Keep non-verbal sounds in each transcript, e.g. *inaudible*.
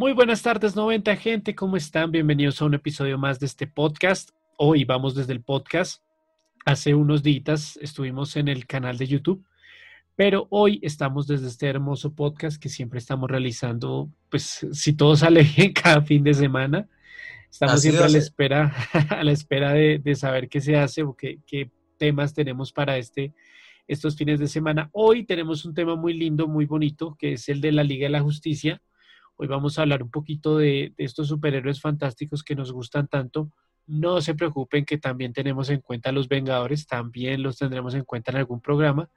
Muy buenas tardes, 90 gente, ¿cómo están? Bienvenidos a un episodio más de este podcast. Hoy vamos desde el podcast. Hace unos días estuvimos en el canal de YouTube, pero hoy estamos desde este hermoso podcast que siempre estamos realizando, pues si todo sale *laughs* bien cada fin de semana. Estamos siempre a la espera, *laughs* a la espera de, saber qué se hace o qué, qué temas tenemos para este, estos fines de semana. Hoy tenemos un tema muy lindo, muy bonito, que es el de la Liga de la Justicia Hoy vamos a hablar un poquito de, estos superhéroes fantásticos que nos gustan tanto. No se preocupen que también tenemos en cuenta a los Vengadores, también los tendremos en cuenta en algún programa.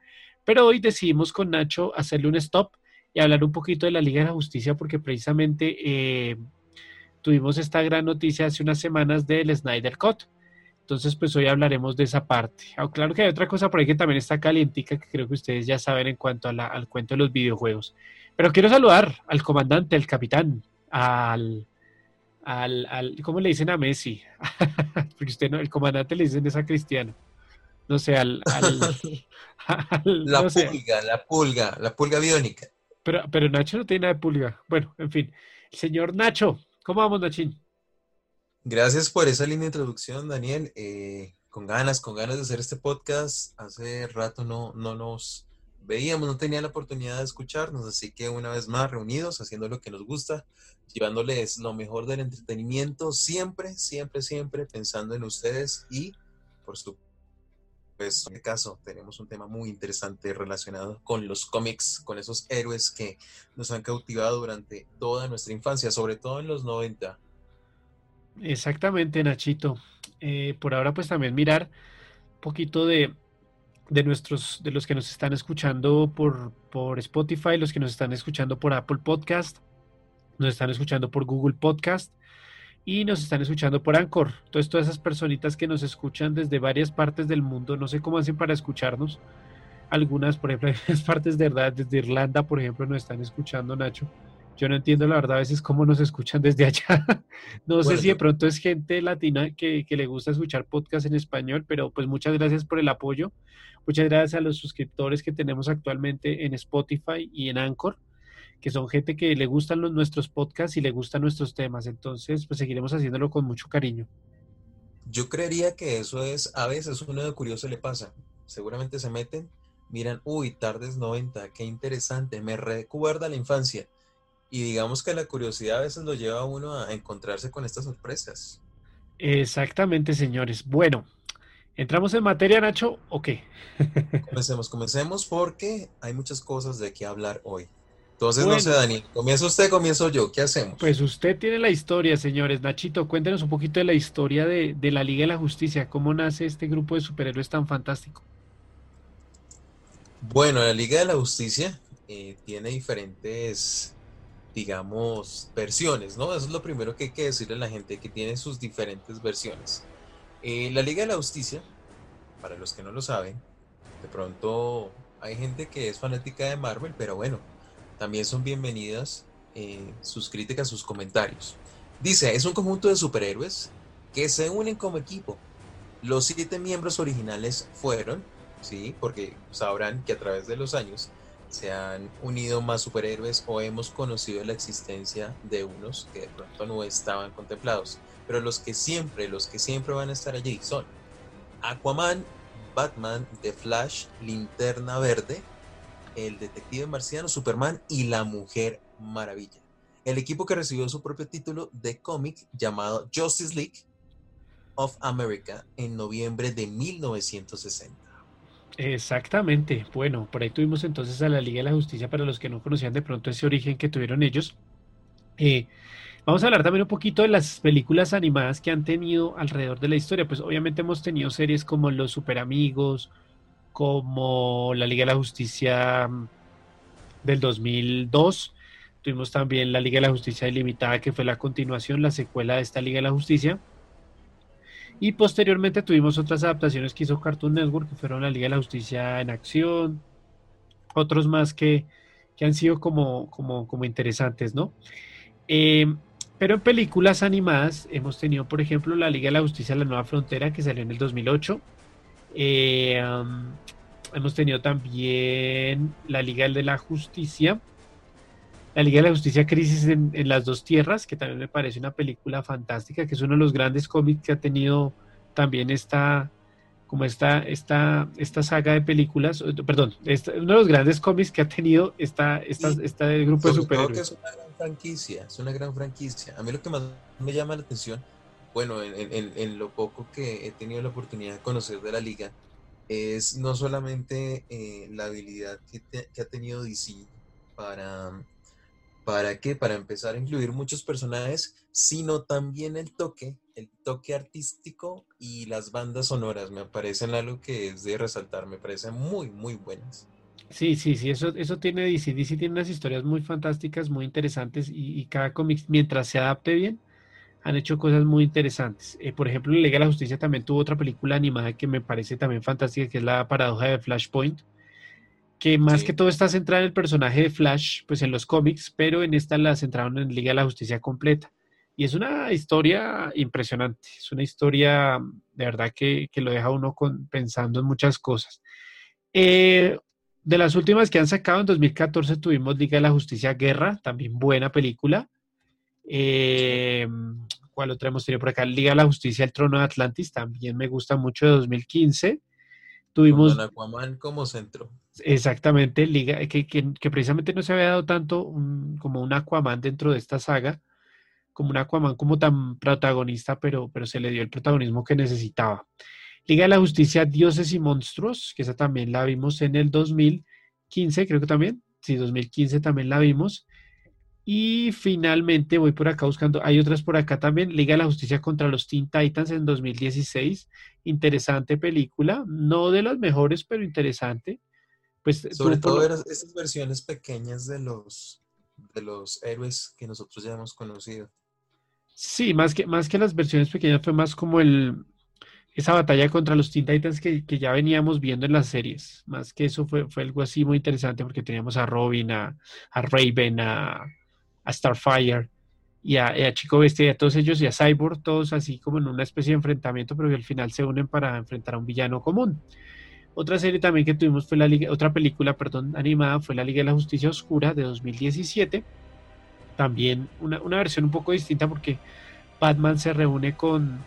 Pero hoy decidimos con Nacho hacerle un stop y hablar un poquito de la Liga de la Justicia porque precisamente eh, tuvimos esta gran noticia hace unas semanas del Snyder Cut. Entonces, pues hoy hablaremos de esa parte. Ah, claro que hay otra cosa por ahí que también está calientica que creo que ustedes ya saben en cuanto al cuento de los videojuegos. Pero quiero saludar al comandante, al capitán, al, al, al ¿cómo le dicen a Messi? *laughs* Porque usted no, el comandante le dicen es a Cristiano. No sé, al... *laughs* la pulga, la pulga, la pulga biónica. Pero, pero Nacho no tiene nada de pulga. Bueno, en fin. Señor Nacho, ¿cómo vamos, Nachín? Gracias por esa linda introducción, Daniel. Eh, con ganas, con ganas de hacer este podcast. Hace rato no, no nos veíamos, no tenía la oportunidad de escucharnos, así que una vez más reunidos, haciendo lo que nos gusta, llevándoles lo mejor del entretenimiento, siempre, siempre, siempre pensando en ustedes y, por supuesto, pues, en este caso tenemos un tema muy interesante relacionado con los cómics, con esos héroes que nos han cautivado durante toda nuestra infancia, sobre todo en los 90. Exactamente, Nachito. Eh, por ahora, pues también mirar un poquito de, de nuestros, de los que nos están escuchando por, por Spotify, los que nos están escuchando por Apple Podcast, nos están escuchando por Google Podcast y nos están escuchando por Anchor. Entonces, todas esas personitas que nos escuchan desde varias partes del mundo, no sé cómo hacen para escucharnos. Algunas, por ejemplo, *laughs* en partes de verdad, desde Irlanda, por ejemplo, nos están escuchando, Nacho. Yo no entiendo la verdad a veces cómo nos escuchan desde *laughs* allá. no sé si de pronto es gente latina que, que, le gusta escuchar podcast en español, pero pues muchas gracias por el apoyo. Muchas gracias a los suscriptores que tenemos actualmente en Spotify y en Anchor, que son gente que le gustan los, nuestros podcasts y le gustan nuestros temas. Entonces, pues seguiremos haciéndolo con mucho cariño. Yo creería que eso es, a veces uno de curioso le pasa. Seguramente se meten, miran, uy, tardes 90, qué interesante, me recuerda la infancia y digamos que la curiosidad a veces lo lleva a uno a encontrarse con estas sorpresas. Exactamente, señores. Bueno, ¿entramos en materia, Nacho, o qué? *laughs* comencemos, comencemos porque hay muchas cosas de qué hablar hoy. Entonces, no sé, Daniel, ¿comienza usted, comienzo yo? ¿Qué hacemos? Pues usted tiene la historia, señores. Nachito, cuéntenos un poquito de la historia de, la Liga de la Justicia. ¿Cómo nace este grupo de superhéroes tan fantástico? Bueno, la Liga de la Justicia eh, tiene diferentes digamos, versiones, ¿no? Eso es lo primero que hay que decirle a la gente, que tiene sus diferentes versiones. Eh, la Liga de la Justicia, para los que no lo saben, de pronto hay gente que es fanática de Marvel, pero bueno, también son bienvenidas eh, sus críticas, sus comentarios. Dice, es un conjunto de superhéroes que se unen como equipo. Los siete miembros originales fueron, sí, porque sabrán que a través de los años se han unido más superhéroes o hemos conocido la existencia de unos que de pronto no estaban contemplados. Pero los que siempre, los que siempre van a estar allí son Aquaman, Batman, The Flash, Linterna Verde, el Detective Marciano, Superman y la Mujer Maravilla. El equipo que recibió su propio título de cómic llamado Justice League of America en noviembre de 1960. Exactamente. Bueno, por ahí tuvimos entonces a la Liga de la Justicia para los que no conocían de pronto ese origen que tuvieron ellos. Eh, vamos a hablar también un poquito de las películas animadas que han tenido alrededor de la historia. Pues obviamente hemos tenido series como Los Super Amigos, como la Liga de la Justicia mm, del 2002. Tuvimos también la Liga de la Justicia Ilimitada, que fue la continuación, la secuela de esta Liga de la Justicia. Y posteriormente tuvimos otras adaptaciones que hizo Cartoon Network, que fueron la Liga de la Justicia en Acción, otros más que, han sido como, como, como interesantes, ¿no? Eh, pero en películas animadas hemos tenido, por ejemplo, la Liga de la Justicia La Nueva Frontera, que salió en el 2008. Eh, hemos tenido también la Liga de la Justicia, La Liga de la Justicia Crisis en, las dos tierras, que también me parece una película fantástica, que es uno de los grandes cómics que ha tenido también esta, como esta, esta, esta saga de películas, perdón, uno de los grandes cómics que ha tenido esta, esta, este grupo de superhéroes. es una gran franquicia, es una gran franquicia. A mí lo que más me llama la atención, bueno, en, lo poco que he tenido la oportunidad de conocer de la liga, es no solamente eh, la habilidad que, que, ha tenido DC para, ¿para qué? Para empezar a incluir muchos personajes, sino también el toque el toque artístico y las bandas sonoras me parecen algo que es de resaltar, me parecen muy, muy buenas. Sí, sí, sí, eso, eso tiene DC. DC tiene unas historias muy fantásticas, muy interesantes y, cada cómic, mientras se adapte bien, han hecho cosas muy interesantes. Eh, por ejemplo, Liga de la Justicia también tuvo otra película animada que me parece también fantástica, que es La Paradoja de Flashpoint, que más que todo está centrada en el personaje de Flash, pues en los cómics, pero en esta la centraron en Liga de la Justicia completa. Y es una historia impresionante, es una historia de verdad que, lo deja uno pensando en muchas cosas. Eh, de las últimas que han sacado en 2014 tuvimos Liga de la Justicia Guerra, también buena película. Eh, ¿Cuál otra hemos tenido por acá? Liga de la Justicia El Trono de Atlantis, también me gusta mucho de 2015. Tuvimos... Con Aquaman como centro. Exactamente, Liga, que, precisamente no se había dado tanto como un Aquaman dentro de esta saga como un Aquaman como tan protagonista, pero, pero se le dio el protagonismo que necesitaba. Liga de la Justicia, Dioses y Monstruos, que esa también la vimos en el 2015, creo que también. Sí, 2015 también la vimos. Y finalmente voy por acá buscando, hay otras por acá también, Liga de la Justicia contra los Teen Titans en 2016. Interesante película, no de las mejores, pero interesante. Pues, Sobre todo esas versiones pequeñas de los, de los héroes que nosotros ya hemos conocido. Sí, más que, más que las versiones pequeñas fue más como el, esa batalla contra los Teen Titans que, ya veníamos viendo en las series. Más que eso fue, fue algo así muy interesante porque teníamos a Robin, a, Raven, a, Starfire y a, Chico Bestia y a todos ellos y a Cyborg, todos así como en una especie de enfrentamiento, pero que al final se unen para enfrentar a un villano común. Otra serie también que tuvimos fue la Liga, otra película, perdón, animada fue la Liga de la Justicia Oscura de 2017 también una, versión un poco distinta porque Batman se reúne con,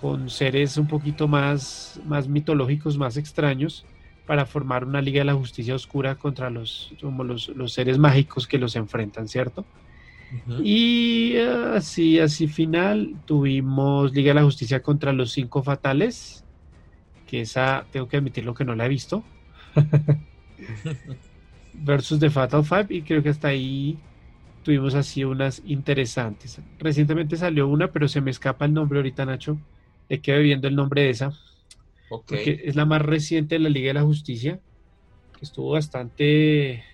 con seres un poquito más, más mitológicos, más extraños, para formar una Liga de la Justicia Oscura contra los, como los, seres mágicos que los enfrentan, ¿cierto? Y así, así final, tuvimos Liga de la Justicia contra los Cinco Fatales, que esa tengo que admitirlo que no la he visto. *laughs* Versus The Fatal Five, y creo que hasta ahí tuvimos así unas interesantes. Recientemente salió una, pero se me escapa el nombre ahorita, Nacho. Le quedo viendo el nombre de esa. Porque es la más reciente de la Liga de la Justicia. Que estuvo bastante.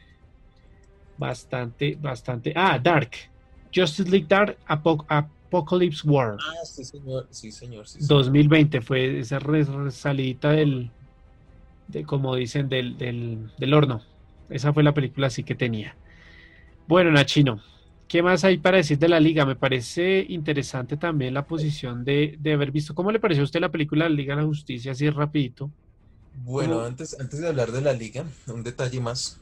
Bastante, bastante. Ah, Dark. Justice League Dark Apocalypse War. Ah, sí, señor. Sí, señor. 2020 fue esa salidita del. De, como dicen, del, del, del horno. Esa fue la película así que tenía. Bueno, Nachino, ¿qué más hay para decir de la liga? Me parece interesante también la posición de, haber visto. ¿Cómo le pareció a usted la película La Liga de la Justicia, así rapidito? Bueno, antes, antes de hablar de la liga, un detalle más.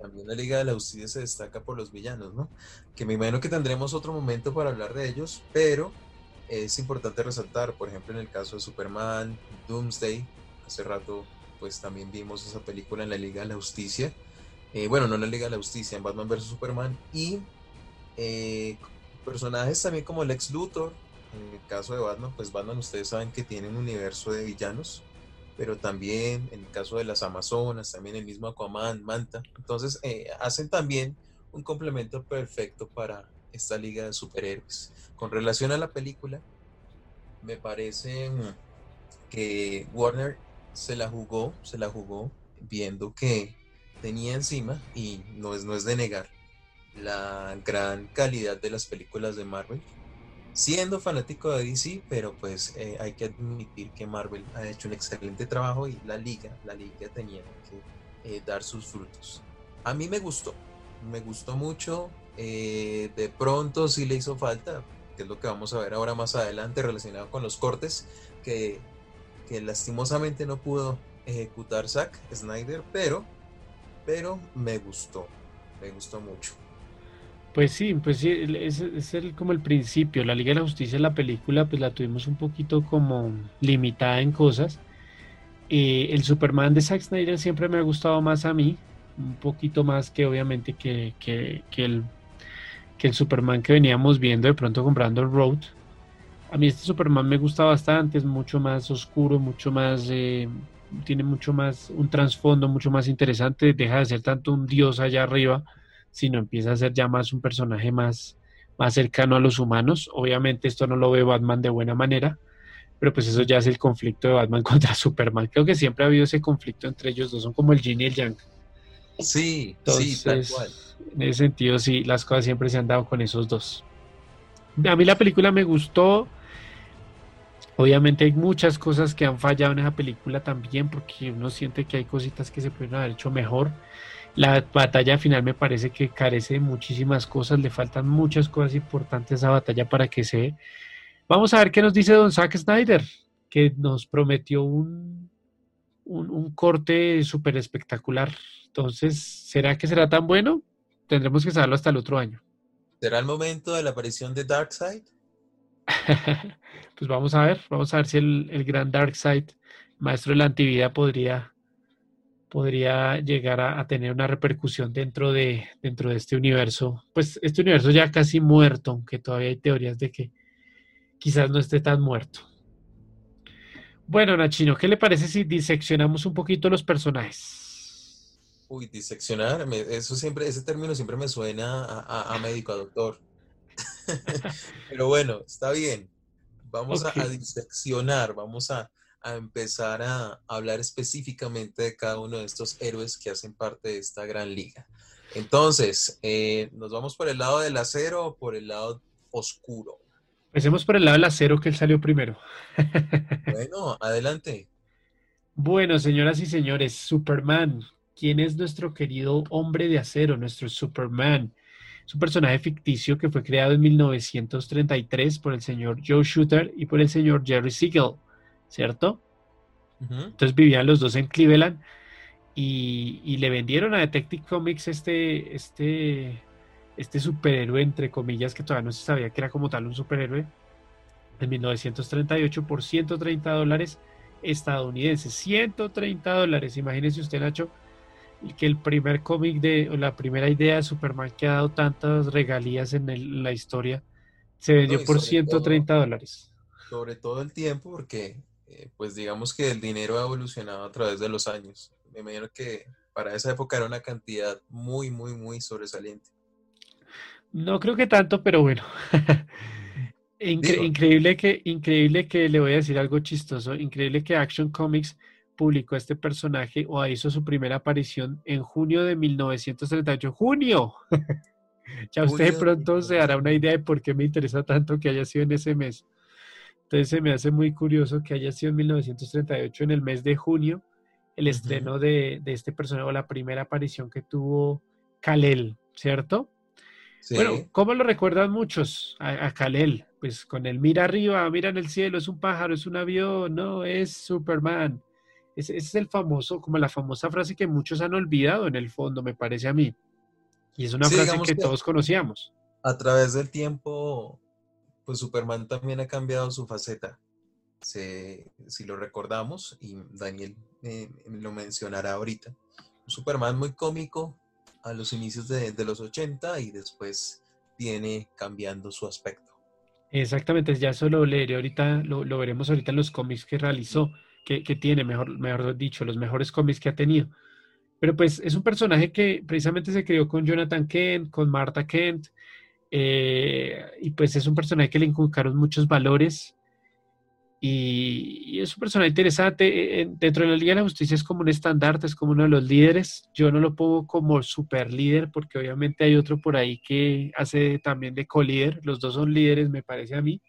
También la Liga de la Justicia se destaca por los villanos, ¿no? Que me imagino que tendremos otro momento para hablar de ellos, pero es importante resaltar, por ejemplo, en el caso de Superman, Doomsday, hace rato pues también vimos esa película en la Liga de la Justicia, eh, bueno, no en la Liga de la Justicia, en Batman vs. Superman, y eh, personajes también como Lex Luthor, en el caso de Batman, pues Batman ustedes saben que tiene un universo de villanos, pero también en el caso de las Amazonas, también el mismo Aquaman, Manta, entonces eh, hacen también un complemento perfecto para esta liga de superhéroes. Con relación a la película, me parece que Warner se la jugó, se la jugó viendo que tenía encima, y no es, no es de negar, la gran calidad de las películas de Marvel. Siendo fanático de DC, pero pues eh, hay que admitir que Marvel ha hecho un excelente trabajo y la liga, la liga tenía que eh, dar sus frutos. A mí me gustó, me gustó mucho. Eh, de pronto sí le hizo falta, que es lo que vamos a ver ahora más adelante relacionado con los cortes, que, que lastimosamente no pudo ejecutar Zack Snyder, pero pero me gustó, me gustó mucho. Pues sí, pues sí, es, es el, como el principio. La Liga de la Justicia, la película, pues la tuvimos un poquito como limitada en cosas. Eh, el Superman de Zack Snyder siempre me ha gustado más a mí, un poquito más que obviamente que, que, que el, que el Superman que veníamos viendo de pronto comprando el Road. A mí este Superman me gusta bastante, es mucho más oscuro, mucho más, eh, tiene mucho más, un trasfondo mucho más interesante, deja de ser tanto un dios allá arriba sino empieza a ser ya más un personaje más, más cercano a los humanos. Obviamente esto no lo ve Batman de buena manera, pero pues eso ya es el conflicto de Batman *laughs* contra Superman. Creo que siempre ha habido ese conflicto entre ellos dos, son como el yin y el yang. Sí, sí, tal cual. En ese sentido, sí, las cosas siempre se han dado con esos dos. A mí la película me gustó. Obviamente hay muchas cosas que han fallado en esa película también, porque uno siente que hay cositas que se pueden haber hecho mejor. La batalla final me parece que carece de muchísimas cosas, le faltan muchas cosas importantes a esa batalla para que se... Vamos a ver qué nos dice don Zack Snyder, que nos prometió un, un, corte súper espectacular. Entonces, ¿será que será tan bueno? Tendremos que saberlo hasta el otro año. ¿Será el momento de la aparición de Darkseid? *laughs* pues vamos a ver, vamos a ver si el, el gran Darkseid, maestro de la antivida, podría podría llegar a, tener una repercusión dentro de, dentro de este universo. Pues este universo ya casi muerto, aunque todavía hay teorías de que quizás no esté tan muerto. Bueno, Nachino, ¿qué le parece si diseccionamos un poquito los personajes? Uy, diseccionar, eso siempre, ese término siempre me suena a, médico, a doctor. *laughs* Pero bueno, está bien. Vamos a, diseccionar, vamos a, a empezar a hablar específicamente de cada uno de estos héroes que hacen parte de esta gran liga. Entonces, eh, ¿nos vamos por el lado del acero o por el lado oscuro? Empecemos por el lado del acero que él salió primero. *laughs* bueno, adelante. Bueno, señoras y señores, Superman. ¿Quién es nuestro querido hombre de acero, nuestro Superman? Es un personaje ficticio que fue creado en 1933 por el señor Joe Shooter y por el señor Jerry Siegel. ¿Cierto? Entonces vivían los dos en Cleveland y, le vendieron a Detective Comics este, este, este superhéroe, entre comillas, que todavía no se sabía que era como tal un superhéroe, en 1938 por 130 dólares estadounidenses. 130 dólares, imagínese usted, Nacho, que el primer cómic de, o la primera idea de Superman que ha dado tantas regalías en, la historia, se vendió por 130 dólares. Sobre todo el tiempo, porque eh, pues digamos que el dinero ha evolucionado a través de los años. Me imagino que para esa época era una cantidad muy, muy, muy sobresaliente. No creo que tanto, pero bueno. *laughs* increíble, que, increíble que le voy a decir algo chistoso. Increíble que Action Comics publicó este personaje o hizo su primera aparición en junio de 1938. ¡Junio! *laughs* ya usted de pronto se hará una idea de por qué me interesa tanto que haya sido en ese mes. Entonces se me hace muy curioso que haya sido en 1938, en el mes de junio, el estreno de, este personaje o la primera aparición que tuvo Kalel, ¿cierto? Bueno, ¿cómo lo recuerdan muchos a, Kalel? Pues con el mira arriba, mira en el cielo, es un pájaro, es un avión, no, es Superman. Ese, es el famoso, como la famosa frase que muchos han olvidado en el fondo, me parece a mí. Y es una frase que todos conocíamos. A través del tiempo pues Superman también ha cambiado su faceta. si lo recordamos, y Daniel lo mencionará ahorita, Superman muy cómico a los inicios de, los 80 y después viene cambiando su aspecto. Exactamente, ya eso lo leeré ahorita, lo, veremos ahorita en los cómics que realizó, que, tiene, mejor, mejor dicho, los mejores cómics que ha tenido. Pero pues es un personaje que precisamente se creó con Jonathan Kent, con Martha Kent, eh, y pues es un personaje que le inculcaron muchos valores y, es un personaje interesante. Eh, dentro de la Liga de la Justicia es como un estandarte, es como uno de los líderes. Yo no lo pongo como super líder porque obviamente hay otro por ahí que hace también de co-líder. Los dos son líderes, me parece a mí.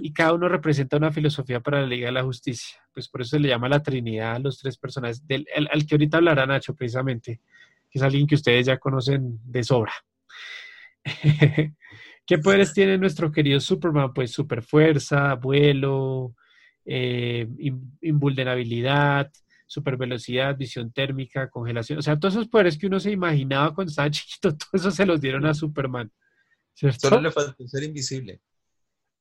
Y cada uno representa una filosofía para la Liga de la Justicia. Pues por eso se le llama la Trinidad a los tres personajes, del, al que ahorita hablará Nacho precisamente, que es alguien que ustedes ya conocen de sobra. *laughs* ¿Qué poderes tiene nuestro querido Superman? Pues super fuerza, vuelo, eh, invulnerabilidad, super velocidad, visión térmica, congelación, o sea, todos esos poderes que uno se imaginaba cuando estaba *laughs* chiquito, todo eso se los dieron a Superman. ¿cierto? Solo le faltó ser invisible.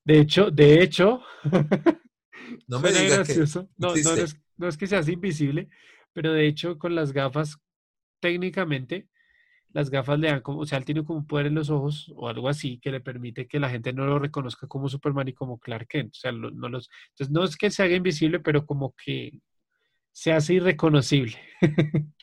De hecho, de hecho, *laughs* no me digas que no, no, es, no es que seas invisible, pero de hecho con las gafas, técnicamente, las gafas le dan como, o sea, él tiene como un poder en los ojos o algo así que le permite que la gente no lo reconozca como Superman y como Clark Kent. O sea, no los, entonces no es que se haga invisible, pero como que se hace irreconocible. *laughs*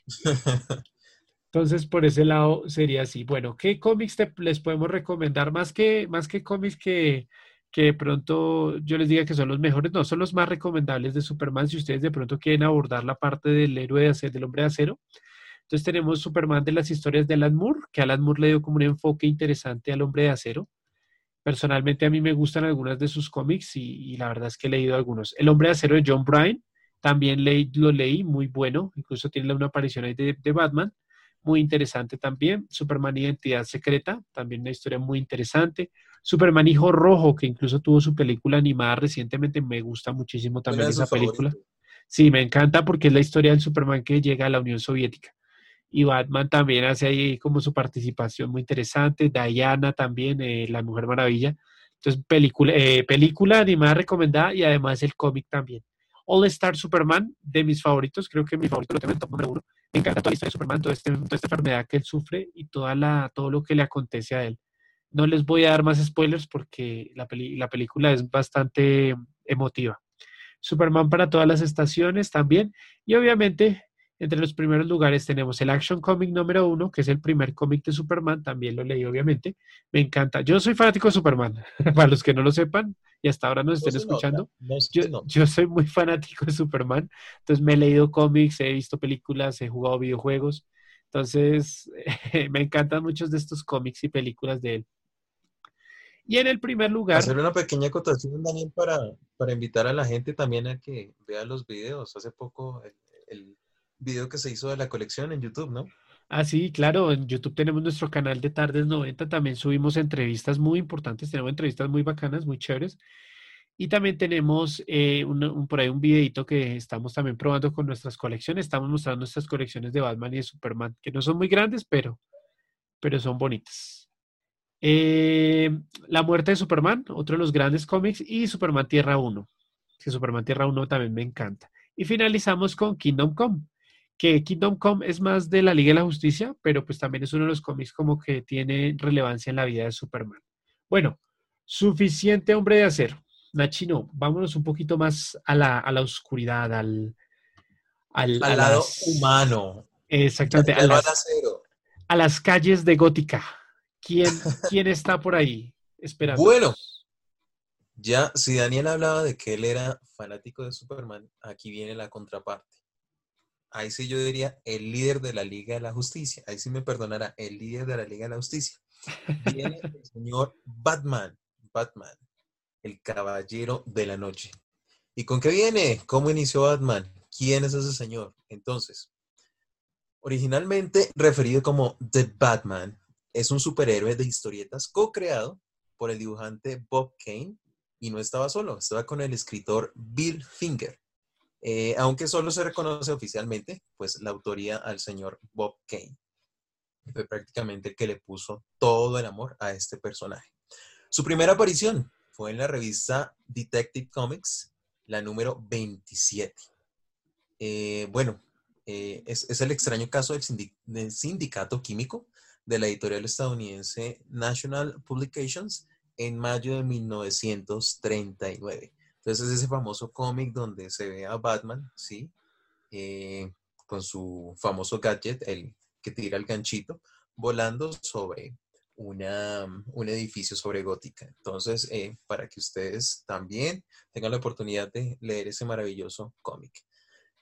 Entonces, por ese lado sería así. Bueno, ¿qué cómics les podemos recomendar? Más que, más que cómics que, que de pronto yo les diga que son los mejores, no, son los más recomendables de Superman. Si ustedes de pronto quieren abordar la parte del héroe de acero, del hombre de acero. Entonces tenemos Superman de las historias de Alan Moore, que Alan Moore le dio como un enfoque interesante al hombre de acero. Personalmente a mí me gustan algunas de sus cómics y, la verdad es que he leído algunos. El hombre de acero de John Bryan, también lo leí, muy bueno, incluso tiene una aparición ahí de, de Batman muy interesante también. Superman Identidad Secreta, también una historia muy interesante. Superman Hijo Rojo, que incluso tuvo su película animada recientemente, me gusta muchísimo también esa película. Sí, me encanta porque es la historia del Superman que llega a la Unión Soviética. Y Batman también hace ahí como su participación muy interesante. Diana también, eh, La Mujer Maravilla. Entonces, película, eh, película animada recomendada y además el cómic también. All Star Superman, de mis favoritos, creo que mi favorito lo tengo en top número uno. Me encanta toda la historia Superman, toda, este, toda, esta enfermedad que él sufre y toda la, todo lo que le acontece a él. No les voy a dar más spoilers porque la, la película es bastante emotiva. Superman para todas las estaciones también. Y obviamente entre los primeros lugares tenemos el Action Comic número uno, que es el primer cómic de Superman, también lo leí obviamente. Me encanta. Yo soy fanático de Superman, *laughs* para los que no lo sepan y hasta ahora nos estén escuchando. yo, soy muy fanático de Superman, entonces me he leído cómics, he visto películas, he jugado videojuegos, entonces *laughs* me encantan muchos de estos cómics y películas de él. Y en el primer lugar... Hacer una pequeña acotación, Daniel, para, para invitar a la gente también a que vea los videos. Hace poco el video que se hizo de la colección en YouTube, ¿no? Ah, sí, claro, en YouTube tenemos nuestro canal de Tardes 90, también subimos entrevistas muy importantes, tenemos entrevistas muy bacanas, muy chéveres. Y también tenemos eh, por ahí un videito que estamos también probando con nuestras colecciones. Estamos mostrando nuestras colecciones de Batman y de Superman, que no son muy grandes, pero, pero son bonitas. Eh, la muerte de Superman, otro de los grandes cómics, y Superman Tierra 1, que Superman Tierra 1 también me encanta. Y finalizamos con Kingdom Come, que Kingdom Come es más de la Liga de la Justicia, pero pues también es uno de los cómics como que tiene relevancia en la vida de Superman. Bueno, suficiente hombre de acero. Nachino, vámonos un poquito más a la, a la oscuridad, al, al, lado humano. Exactamente. A las, a las, calles de Gótica. ¿Quién, *laughs* ¿Quién está por ahí esperando? Bueno, ya si Daniel hablaba de que él era fanático de Superman, aquí viene la contraparte ahí sí yo diría el líder de la Liga de la Justicia. Ahí sí me perdonará, el líder de la Liga de la Justicia. Viene *laughs* el señor Batman, Batman, el caballero de la noche. ¿Y con qué viene? ¿Cómo inició Batman? ¿Quién es ese señor? Entonces, originalmente referido como The Batman, es un superhéroe de historietas co-creado por el dibujante Bob Kane y no estaba solo, estaba con el escritor Bill Finger. Eh, aunque solo se reconoce oficialmente, pues la autoría al señor Bob Kane. Fue prácticamente el que le puso todo el amor a este personaje. Su primera aparición fue en la revista Detective Comics, la número 27. Eh, bueno, eh, es, el extraño caso del, del, sindicato químico de la editorial estadounidense National Publications en mayo de 1939. Entonces es ese famoso cómic donde se ve a Batman, ¿sí? Eh, con su famoso gadget, el que tira el ganchito, volando sobre una, un edificio sobre gótica. Entonces, eh, para que ustedes también tengan la oportunidad de leer ese maravilloso cómic.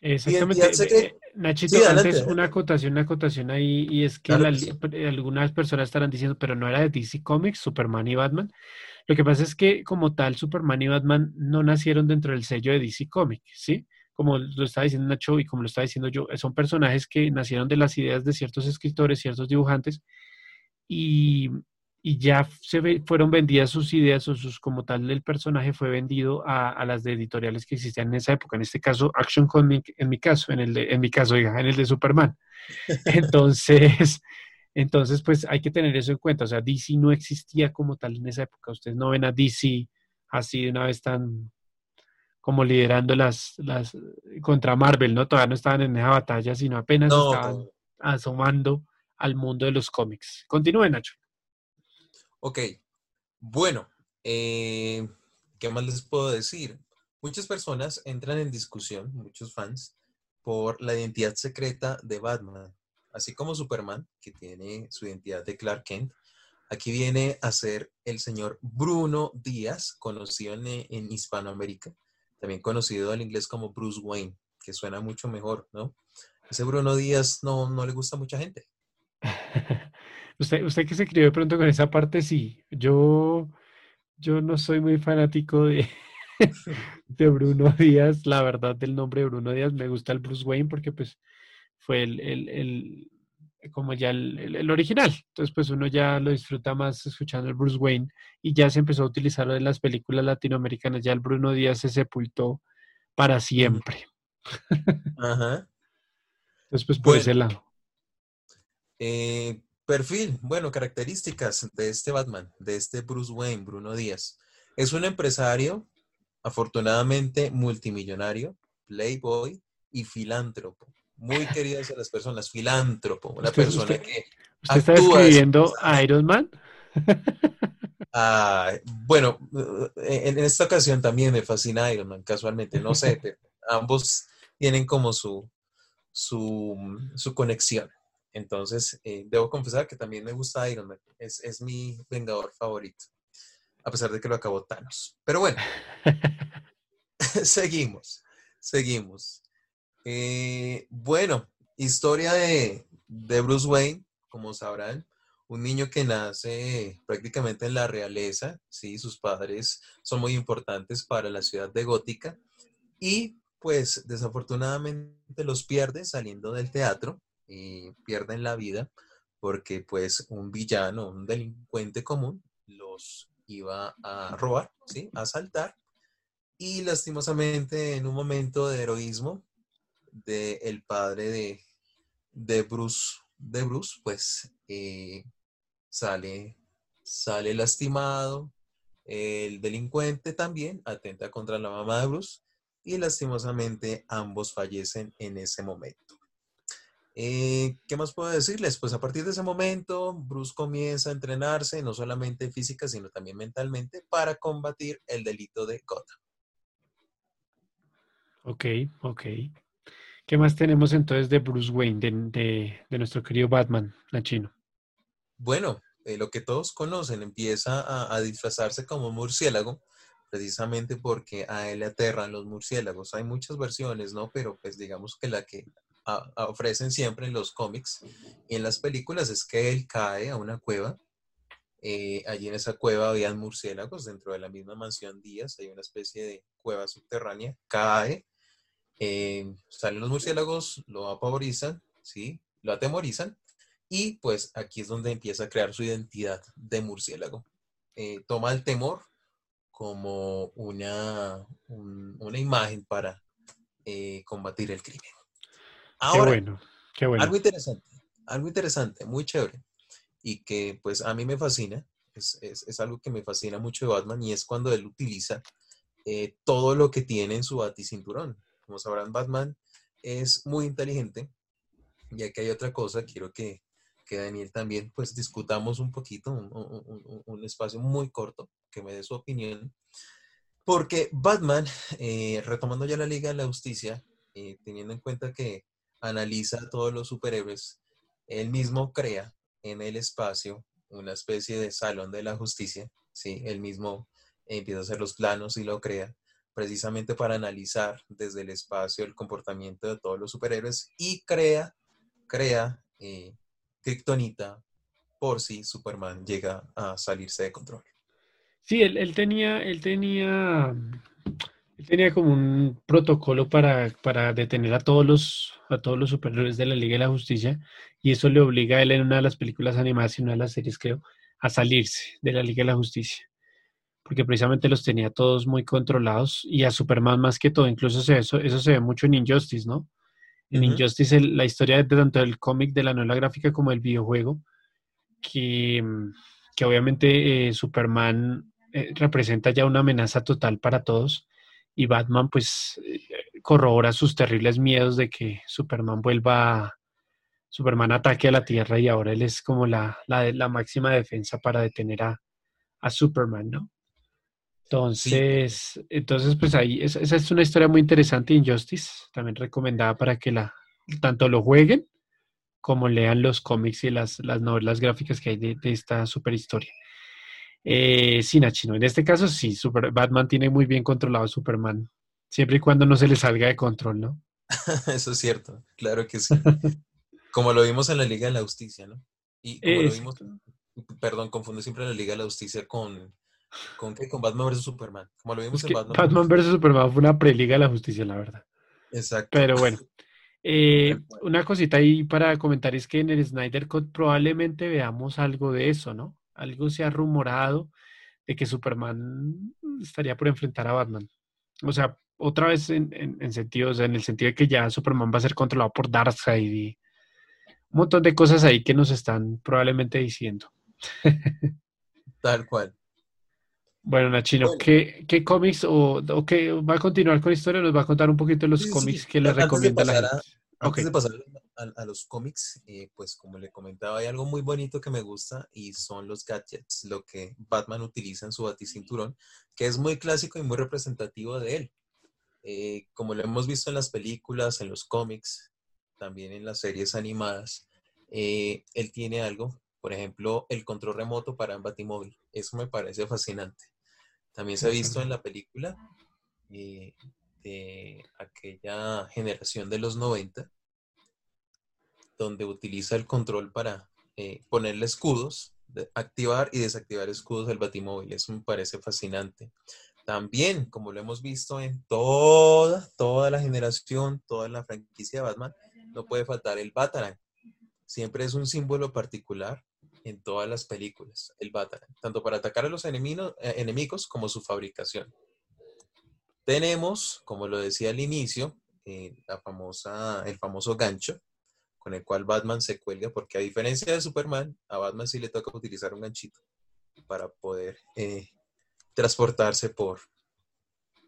Exactamente. Nachito, antes una acotación, una acotación ahí, y es que, algunas personas estarán diciendo, pero no era de DC Comics, Superman y Batman. Lo que pasa es que como tal, Superman y Batman no nacieron dentro del sello de DC Comics, ¿sí? Como lo estaba diciendo Nacho y como lo estaba diciendo yo, son personajes que nacieron de las ideas de ciertos escritores, ciertos dibujantes, y, y ya se fueron vendidas sus ideas o sus, como tal, el personaje fue vendido a, las de editoriales que existían en esa época. En este caso, Action Comics, en mi caso, en el de, en mi caso, en el de Superman. *laughs* Entonces, entonces, pues hay que tener eso en cuenta. O sea, DC no existía como tal en esa época. Ustedes no ven a DC así de una vez tan como liderando las, las contra Marvel, ¿no? Todavía no estaban en esa batalla, sino apenas estaban asomando al mundo de los cómics. Continúen, Nacho. Ok, bueno, eh, ¿qué más les puedo decir? Muchas personas entran en discusión, muchos fans, por la identidad secreta de Batman. Así como Superman, que tiene su identidad de Clark Kent, aquí viene a ser el señor Bruno Díaz, conocido en, en Hispanoamérica, también conocido al inglés como Bruce Wayne, que suena mucho mejor, ¿no? Ese Bruno Díaz no, no le gusta a mucha gente. *laughs* usted, usted que se crió de pronto con esa parte, sí. Yo, yo no soy muy fanático de, *laughs* de Bruno Díaz. La verdad del nombre de Bruno Díaz me gusta el Bruce Wayne porque pues fue el, el, el como ya el, el, original. Entonces, pues uno ya lo disfruta más escuchando el Bruce Wayne y ya se empezó a utilizarlo en las películas latinoamericanas. Ya el Bruno Díaz se sepultó para siempre. *laughs* Ajá. Entonces, pues por ese lado. Eh, perfil, bueno, características de este Batman, de este Bruce Wayne, Bruno Díaz. Es un empresario, afortunadamente multimillonario, playboy y filántropo. Muy querido a las personas, filántropo, una persona que. ¿Usted está escribiendo a Iron Man? Ah, bueno, en, esta ocasión también me fascina Iron Man, casualmente, no sé, *laughs* ambos tienen como su, su, conexión. Entonces, eh, debo confesar que también me gusta Iron Man. Es, mi vengador favorito. A pesar de que lo acabó Thanos. Pero bueno, *laughs* *laughs* seguimos, seguimos. Eh, bueno, historia de, de, Bruce Wayne, como sabrán, un niño que nace prácticamente en la realeza, ¿sí? sus padres son muy importantes para la ciudad de Gótica y pues desafortunadamente los pierde saliendo del teatro y pierden la vida porque pues un villano, un delincuente común los iba a robar, ¿sí? A asaltar y lastimosamente en un momento de heroísmo del el padre de, de, Bruce, de Bruce, pues eh, sale, sale lastimado, el delincuente también atenta contra la mamá de Bruce y lastimosamente ambos fallecen en ese momento. Eh, ¿Qué más puedo decirles? Pues a partir de ese momento, Bruce comienza a entrenarse, no solamente física, sino también mentalmente, para combatir el delito de Gotham. Ok, ok. ¿Qué más tenemos entonces de Bruce Wayne, de, nuestro querido Batman, la chino? Bueno, eh, lo que todos conocen, empieza a, a disfrazarse como murciélago precisamente porque a él le aterran los murciélagos. Hay muchas versiones, ¿no? Pero pues digamos que la que ofrecen siempre en los cómics y en las películas es que él cae a una cueva. Eh, allí en esa cueva habían murciélagos dentro de la misma mansión Díaz, hay una especie de cueva subterránea, cae, eh, salen los murciélagos, lo apavorizan, ¿sí? Lo atemorizan y pues aquí es donde empieza a crear su identidad de murciélago. Eh, toma el temor como una, una imagen para eh, combatir el crimen. Ahora, qué bueno, qué bueno. Algo interesante, algo interesante, muy chévere, y que pues a mí me fascina, es, es, es algo que me fascina mucho de Batman, y es cuando él utiliza eh, todo lo que tiene en su baticinturón. Como sabrán, Batman es muy inteligente, y aquí hay otra cosa, quiero que, que Daniel también pues discutamos un poquito, un, espacio muy corto, que me dé su opinión. Porque Batman, eh, retomando ya la Liga de la Justicia, eh, teniendo en cuenta que analiza a todos los superhéroes, él mismo crea en el espacio una especie de salón de la justicia, ¿sí? Él mismo empieza a hacer los planos y lo crea precisamente para analizar desde el espacio el comportamiento de todos los superhéroes y crea, crea eh, Kryptonita por si Superman llega a salirse de control. Sí, él, tenía, él tenía, él tenía como un protocolo para, para detener a todos los, a todos los superiores de la Liga de la Justicia, y eso le obliga a él en una de las películas animadas y una de las series, creo, a salirse de la Liga de la Justicia, porque precisamente los tenía todos muy controlados y a Superman más que todo, incluso eso, eso se ve mucho en Injustice, ¿no? En Injustice la historia de tanto del cómic, de la novela gráfica como del videojuego, que, que obviamente eh, Superman eh, representa ya una amenaza total para todos y Batman pues eh, corrobora sus terribles miedos de que Superman vuelva, Superman ataque a la Tierra y ahora él es como la, la, la máxima defensa para detener a, a Superman, ¿no? Entonces, entonces pues ahí, esa, es una historia muy interesante, Injustice, también recomendada para que la, tanto lo jueguen como lean los cómics y las, las novelas gráficas que hay de, esta super historia. Eh, sí, Nachino, en este caso sí, Super, Batman tiene muy bien controlado a Superman, siempre y cuando no se le salga de control, ¿no? *laughs* Eso es cierto, claro que sí. *laughs* como lo vimos en la Liga de la Justicia, ¿no? Y como lo vimos, perdón, confundo siempre la Liga de la Justicia con ¿Con qué? Con Batman vs. Superman. Como lo vimos en Batman. Batman vs. Superman fue una preliga de la justicia, la verdad. Exacto. Pero bueno. *laughs* Eh, una cosita ahí para comentar es que en el Snyder Cut probablemente veamos algo de eso, ¿no? Algo se ha rumorado de que Superman estaría por enfrentar a Batman. O sea, otra vez en, en, sentido, en el sentido de que ya Superman va a ser controlado por Darkseid y un montón de cosas ahí que nos están probablemente diciendo. *laughs* Tal cual. Bueno, Nachino, ¿qué, ¿qué, cómics o, o qué va a continuar con la historia? ¿Nos va a contar un poquito los cómics que le recomienda la gente? antes de pasar a, los cómics, eh, pues como le comentaba, hay algo muy bonito que me gusta y son los gadgets, lo que Batman utiliza en su baticinturón, que es muy clásico y muy representativo de él. Eh, como lo hemos visto en las películas, en los cómics, también en las series animadas, eh, él tiene algo por ejemplo, el control remoto para un batimóvil. Eso me parece fascinante. También se ha visto en la película eh, de aquella generación de los 90, donde utiliza el control para eh, ponerle escudos, activar y desactivar escudos del batimóvil. Eso me parece fascinante. También, como lo hemos visto en toda, toda la generación, toda la franquicia de Batman, no puede faltar el Batarang. Siempre es un símbolo particular en todas las películas, el Batarang, tanto para atacar a los enemigos, eh, enemigos como su fabricación. Tenemos, como lo decía al inicio, eh, la famosa, el famoso gancho con el cual Batman se cuelga, porque a diferencia de Superman, a Batman sí le toca utilizar un ganchito para poder eh, transportarse por,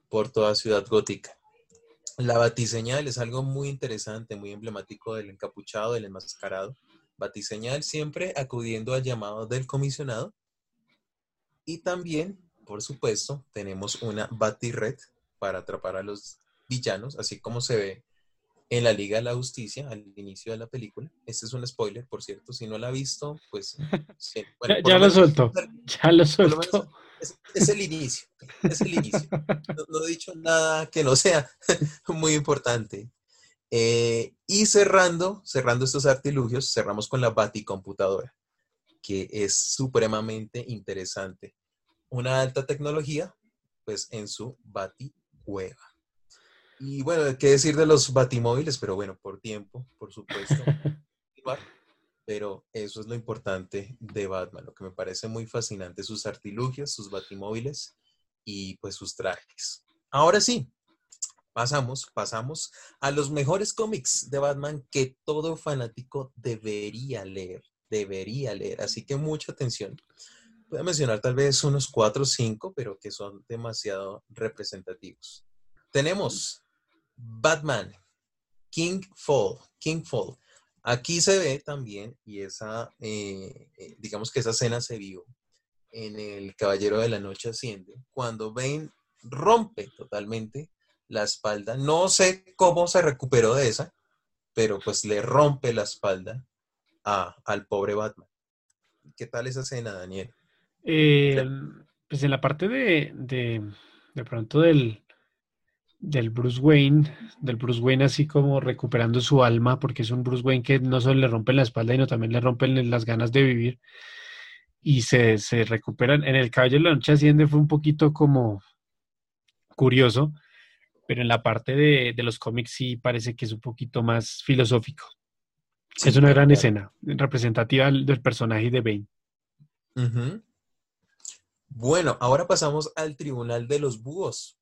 por toda ciudad gótica. La batiseñal es algo muy interesante, muy emblemático del encapuchado, del enmascarado Batiseñal siempre acudiendo al llamado del comisionado. Y también, por supuesto, tenemos una Batired para atrapar a los villanos, así como se ve en la Liga de la Justicia al inicio de la película. Este es un spoiler, por cierto. Si no la ha visto, pues... *laughs* ya, lo suelto. Ya lo suelto. Es, el inicio. Es el inicio. *laughs* no he dicho nada que no sea *laughs* muy importante. Eh, y cerrando, cerrando estos artilugios, cerramos con la Baticomputadora, que es supremamente interesante. Una alta tecnología, pues en su Baticueva. Y bueno, ¿qué decir de los batimóviles? Pero bueno, por tiempo, por supuesto. *laughs* pero eso es lo importante de Batman, lo que me parece muy fascinante, sus artilugios, sus batimóviles y pues sus trajes. Ahora sí, pasamos, pasamos a los mejores cómics de Batman que todo fanático debería leer, debería leer. Así que mucha atención. Voy a mencionar tal vez unos cuatro o cinco, pero que son demasiado representativos. Tenemos Batman, King Fall, King Fall. Aquí se ve también, y esa, eh, eh, digamos que esa escena se vio en El Caballero de la Noche Asciende, cuando Bane rompe totalmente la espalda. No sé cómo se recuperó de esa, pero pues le rompe la espalda a, al pobre Batman. ¿Qué tal esa escena, Daniel? Eh, pues en la parte de, de, de pronto del, del Bruce Wayne, del Bruce Wayne así como recuperando su alma, porque es un Bruce Wayne que no solo le rompen la espalda, sino también le rompen las ganas de vivir y se, se recuperan. En el caballo de la noche asciende fue un poquito como curioso, pero en la parte de, los cómics sí parece que es un poquito más filosófico. es una gran escena representativa del, personaje de Bane. Bueno, ahora pasamos al Tribunal de los Búhos,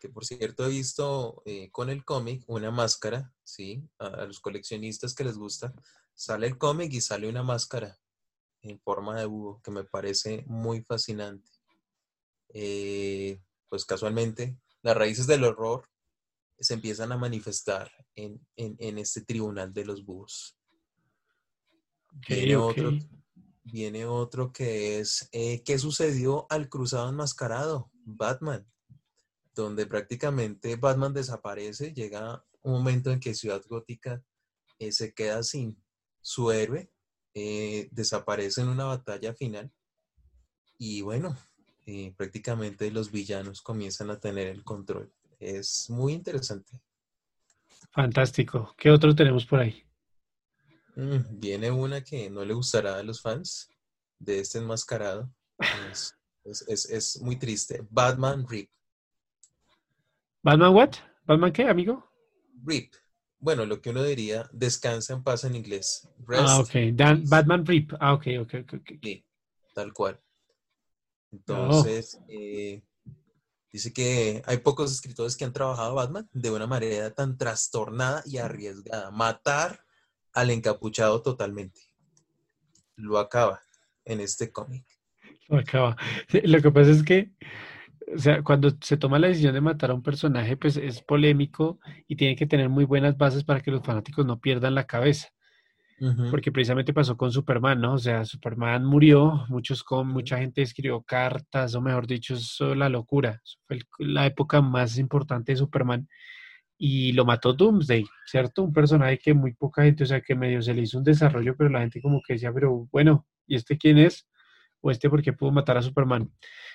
que por cierto he visto eh, con el cómic una máscara, ¿sí? A, los coleccionistas que les gusta, sale el cómic y sale una máscara en forma de búho, que me parece muy fascinante. Eh, pues casualmente, las raíces del horror se empiezan a manifestar en, este Tribunal de los Búhos. otro viene otro que es eh, ¿qué sucedió al cruzado enmascarado? Batman, donde prácticamente Batman desaparece, llega un momento en que Ciudad Gótica eh, se queda sin su héroe, eh, desaparece en una batalla final y bueno, prácticamente los villanos comienzan a tener el control. Es muy interesante. Fantástico. ¿Qué otro tenemos por ahí? Mm, viene una que no le gustará a los fans de este enmascarado. Es, muy triste. Batman Rip. ¿Batman what? ¿Batman qué, amigo? Rip. Bueno, lo que uno diría, descansa en paz en inglés. ah, ok. Batman Rip. Ah, ok, ok, ok. Sí, tal cual. Entonces, eh, dice que hay pocos escritores que han trabajado Batman de una manera tan trastornada y arriesgada. Matar al encapuchado totalmente. Lo acaba en este cómic. Lo acaba. Lo que pasa es que, o sea, cuando se toma la decisión de matar a un personaje, pues es polémico y tiene que tener muy buenas bases para que los fanáticos no pierdan la cabeza. Porque precisamente pasó con Superman, ¿no? O sea, Superman murió, muchos con, mucha gente escribió cartas, o mejor dicho, eso es la locura. fue la época más importante de Superman y lo mató Doomsday, ¿cierto? Un personaje que muy poca gente, o sea, que medio se le hizo un desarrollo, pero la gente como que decía, pero bueno, ¿y este quién es? ¿O este por qué pudo matar a Superman?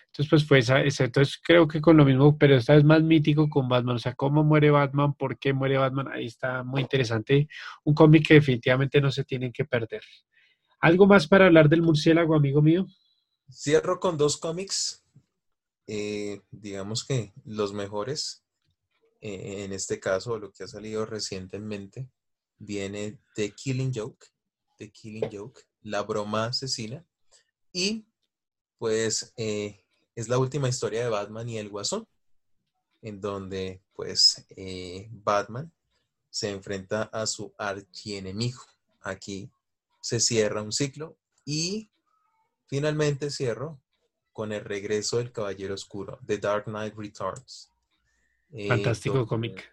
Entonces, pues fue esa, entonces creo que con lo mismo, pero esta vez más mítico con Batman, o sea, cómo muere Batman, por qué muere Batman, ahí está muy interesante, un cómic que definitivamente no se tienen que perder. ¿Algo más para hablar del murciélago, amigo mío? Cierro con dos cómics, eh, digamos que los mejores, eh, en este caso, lo que ha salido recientemente, viene The Killing Joke, The Killing Joke, La Broma Asesina, y pues eh, es la última historia de Batman y el Guasón, en donde pues eh, Batman se enfrenta a su archienemigo. Aquí se cierra un ciclo y finalmente cierro con el regreso del Caballero Oscuro, The Dark Knight Returns. Eh, Fantástico cómic.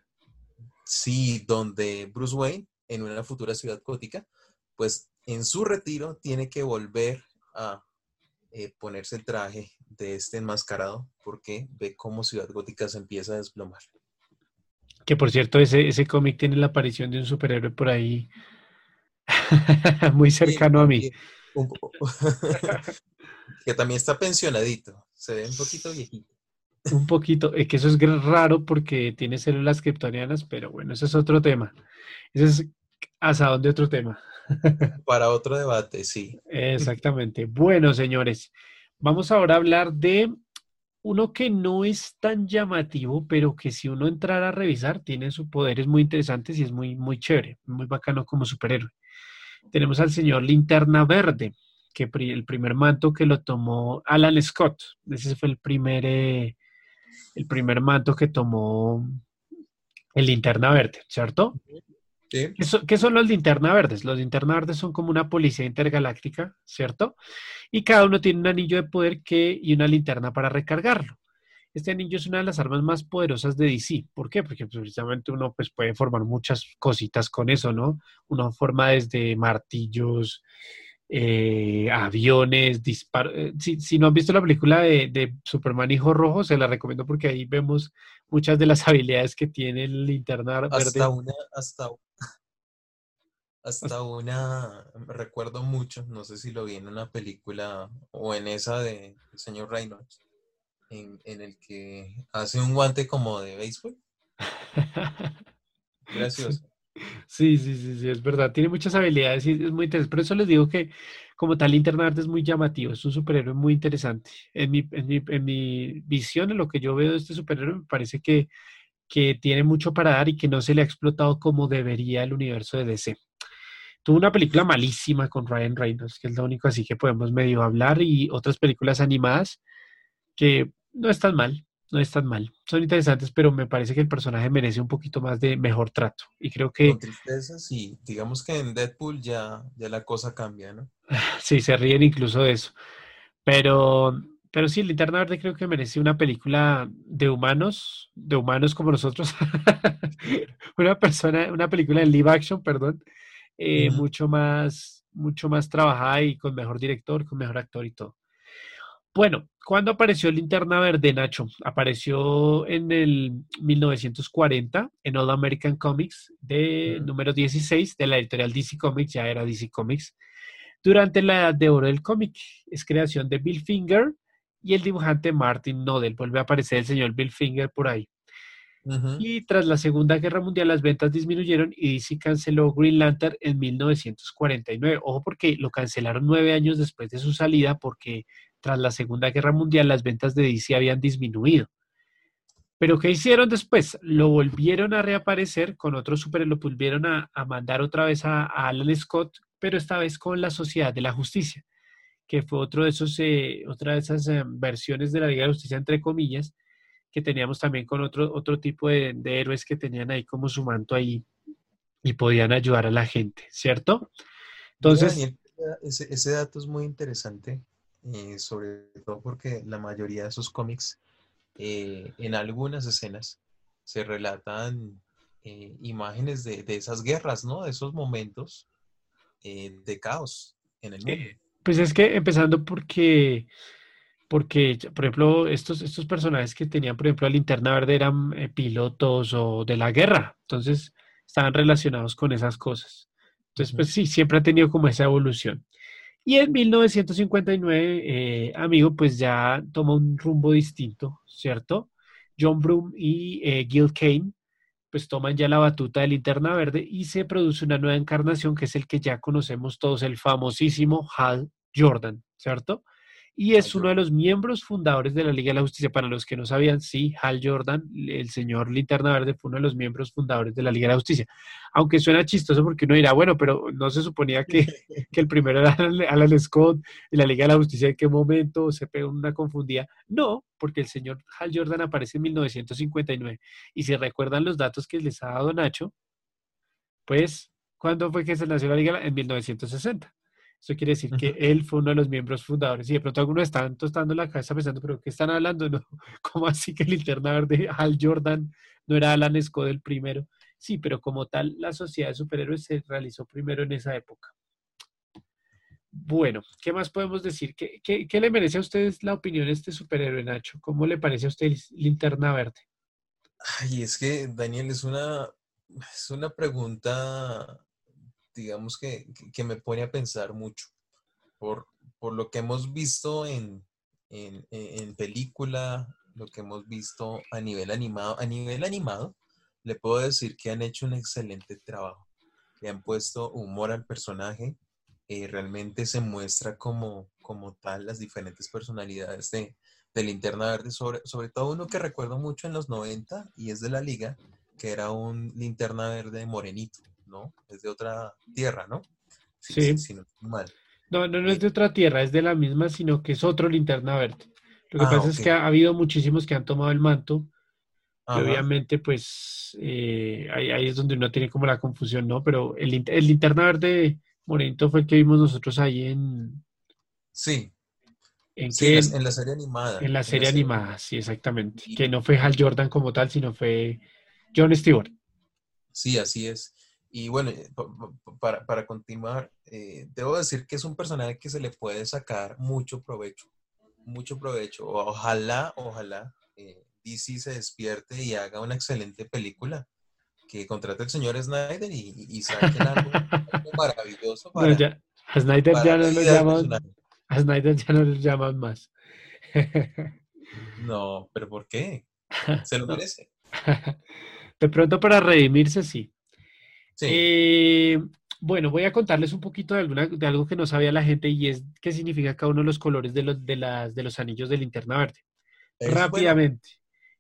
Sí, donde Bruce Wayne, en una futura ciudad gótica, pues en su retiro tiene que volver a eh, ponerse el traje de este enmascarado porque ve cómo Ciudad Gótica se empieza a desplomar. Que por cierto, ese, ese cómic tiene la aparición de un superhéroe por ahí *laughs* muy cercano a mí. *laughs* que también está pensionadito, se ve un poquito viejito. Un poquito, es que eso es raro porque tiene células kryptonianas, pero bueno, ese es otro tema. Ese es asadón de otro tema. *laughs* Para otro debate, sí. Exactamente. Bueno, señores, vamos ahora a hablar de uno que no es tan llamativo, pero que si uno entrara a revisar, tiene sus poderes muy interesantes y es muy, muy chévere, muy bacano como superhéroe. Tenemos al señor Linterna Verde, que el primer manto que lo tomó Alan Scott. Ese fue el primer, eh, el primer manto que tomó el linterna verde, ¿cierto? ¿Qué, son, los linterna verdes? Los linterna verdes son como una policía intergaláctica, ¿cierto? Y cada uno tiene un anillo de poder que, y una linterna para recargarlo. Este anillo es una de las armas más poderosas de DC. ¿Por qué? Porque pues, precisamente uno pues, puede formar muchas cositas con eso, ¿no? Uno forma desde martillos, eh, aviones, disparos. Eh, si, no han visto la película de, Superman Hijo Rojo, se la recomiendo porque ahí vemos muchas de las *laughs* habilidades que tiene el linterna verde. Hasta una, hasta, *laughs* hasta una, recuerdo mucho, no sé si lo vi en una película o en esa de el señor Reynolds, en, en el que hace un guante como de béisbol. *laughs* Gracioso. Sí, sí, sí, sí, es verdad. Tiene muchas habilidades y es muy interesante. Por eso les digo que como tal Linterna es muy llamativo, es un superhéroe muy interesante. En mi, en mi, en mi visión, en lo que yo veo de este superhéroe, me parece que, que tiene mucho para dar y que no se le ha explotado como debería el universo de DC. Tuvo una película malísima con Ryan Reynolds, que es lo único así que podemos medio hablar, y otras películas animadas que no están mal, no están mal. Son interesantes, pero me parece que el personaje merece un poquito más de mejor trato. Y creo que... Con tristeza, sí. Digamos que en Deadpool ya, ya la cosa cambia, ¿no? *laughs* Sí, se ríen incluso de eso. Pero, pero sí, Linterna Verde creo que merece una película de humanos, de humanos como nosotros. *laughs* una persona, una película en live action, perdón, eh, mucho más, mucho más trabajada y con mejor director, con mejor actor y todo. Bueno, ¿cuándo apareció Linterna Verde, Nacho? Apareció en el 1940 en All American Comics de número 16 de la editorial DC Comics, ya era DC Comics, durante la edad de oro del cómic. Es creación de Bill Finger y el dibujante Martin Nodell. Vuelve a aparecer el señor Bill Finger por ahí. Y tras la Segunda Guerra Mundial las ventas disminuyeron y DC canceló Green Lantern en 1949. Ojo porque lo cancelaron nueve años después de su salida porque tras la Segunda Guerra Mundial las ventas de DC habían disminuido. Pero ¿qué hicieron después? Lo volvieron a reaparecer con otro super, lo volvieron a, mandar otra vez a, Alan Scott, pero esta vez con la Sociedad de la Justicia, que fue otro de esos, eh, otra de esas eh, versiones de la Liga de Justicia, entre comillas, que teníamos también con otro, otro tipo de, héroes que tenían ahí como su manto ahí y podían ayudar a la gente, ¿cierto? Entonces... ese, dato es muy interesante, eh, sobre todo porque la mayoría de esos cómics, eh, en algunas escenas, se relatan eh, imágenes de, esas guerras, ¿no? De esos momentos de caos en el mundo. pues es que empezando porque porque, por ejemplo, estos, estos personajes que tenían, por ejemplo, la linterna verde eran eh, pilotos o de la guerra, entonces estaban relacionados con esas cosas. Entonces, pues sí, siempre ha tenido como esa evolución. Y en 1959, eh, amigo, pues ya toma un rumbo distinto, ¿cierto? John Broome y eh, Gil Kane, pues toman ya la batuta de linterna verde y se produce una nueva encarnación que es el que ya conocemos todos, el famosísimo Hal Jordan, ¿cierto? Y es uno de los miembros fundadores de la Liga de la Justicia. Para los que no sabían, sí, Hal Jordan, el señor Linterna Verde, fue uno de los miembros fundadores de la Liga de la Justicia. Aunque suena chistoso porque uno dirá, bueno, pero no se suponía que, *laughs* el primero era Alan Scott y la Liga de la Justicia, ¿en qué momento se pegó una confundida? No, porque el señor Hal Jordan aparece en 1959. Y si recuerdan los datos que les ha dado Nacho, pues, ¿cuándo fue que se nació la Liga? En 1960. Eso quiere decir que él fue uno de los miembros fundadores y de pronto algunos están tostando la cabeza pensando, pero ¿qué están hablando? No, *laughs* ¿Cómo así que Linterna Verde, Hal Jordan, no era Alan Scott el primero? Sí, pero como tal, la sociedad de superhéroes se realizó primero en esa época. Bueno, ¿qué más podemos decir? ¿Qué, qué, le merece a ustedes la opinión de este superhéroe, Nacho? ¿Cómo le parece a usted Linterna Verde? Ay, es que, Daniel, es una, es una pregunta digamos que, me pone a pensar mucho por, por lo que hemos visto en, en, película, lo que hemos visto a nivel animado. A nivel animado, le puedo decir que han hecho un excelente trabajo. Le han puesto humor al personaje. eh, realmente se muestra como, como tal las diferentes personalidades de, de Linterna Verde, sobre, sobre todo uno que recuerdo mucho en los 90 y es de la liga, que era un Linterna Verde morenito. ¿No? Es de otra tierra, ¿no? Sí. no, no, no, es de otra tierra, es de la misma, sino que es otro linterna verde. Lo que ah, pasa es que ha, habido muchísimos que han tomado el manto. Y obviamente, pues eh, ahí, es donde uno tiene como la confusión, ¿no? Pero el, el linterna verde morenito fue el que vimos nosotros ahí en. Sí. ¿En, en la serie animada. En la serie animada, sí, exactamente. Que no fue Hal Jordan como tal, sino fue John Stewart. Sí, así es. Y bueno, eh, para, para continuar, eh, debo decir que es un personaje que se le puede sacar mucho provecho, mucho provecho. Ojalá, ojalá eh, DC se despierte y haga una excelente película, que contrate al señor Snyder y, y saque algo, *laughs* maravilloso para, a Snyder ya no lo llaman, a Snyder ya no lo llaman más. no, pero ¿por qué? *laughs* Se lo merece. *laughs* De pronto para redimirse, sí. Eh, bueno, voy a contarles un poquito de, alguna, de algo que no sabía la gente y es qué significa cada uno de los colores de los, de las, de los anillos de linterna verde. Rápidamente.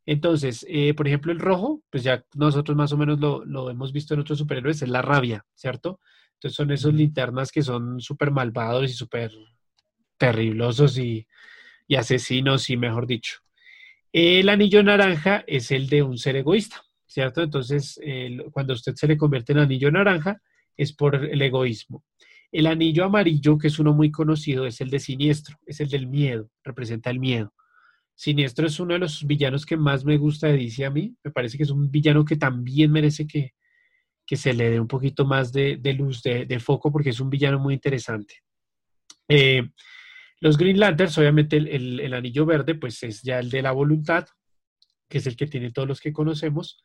Entonces, eh, por ejemplo, el rojo, pues ya nosotros más o menos lo, hemos visto en otros superhéroes, es la rabia, ¿cierto? Entonces son esos linternas que son súper malvados y súper terriblosos y, y asesinos y mejor dicho. El anillo naranja es el de un ser egoísta, ¿cierto? Entonces, cuando usted se le convierte en anillo naranja, es por el egoísmo. El anillo amarillo, que es uno muy conocido, es el de siniestro, es el del miedo, representa el miedo. Siniestro es uno de los villanos que más me gusta de a mí. Me parece que es un villano que también merece que, se le dé un poquito más de, luz, de, foco, porque es un villano muy interesante. Eh, los Green Lanterns, obviamente el, anillo verde, pues es ya el de la voluntad, que es el que tiene todos los que conocemos,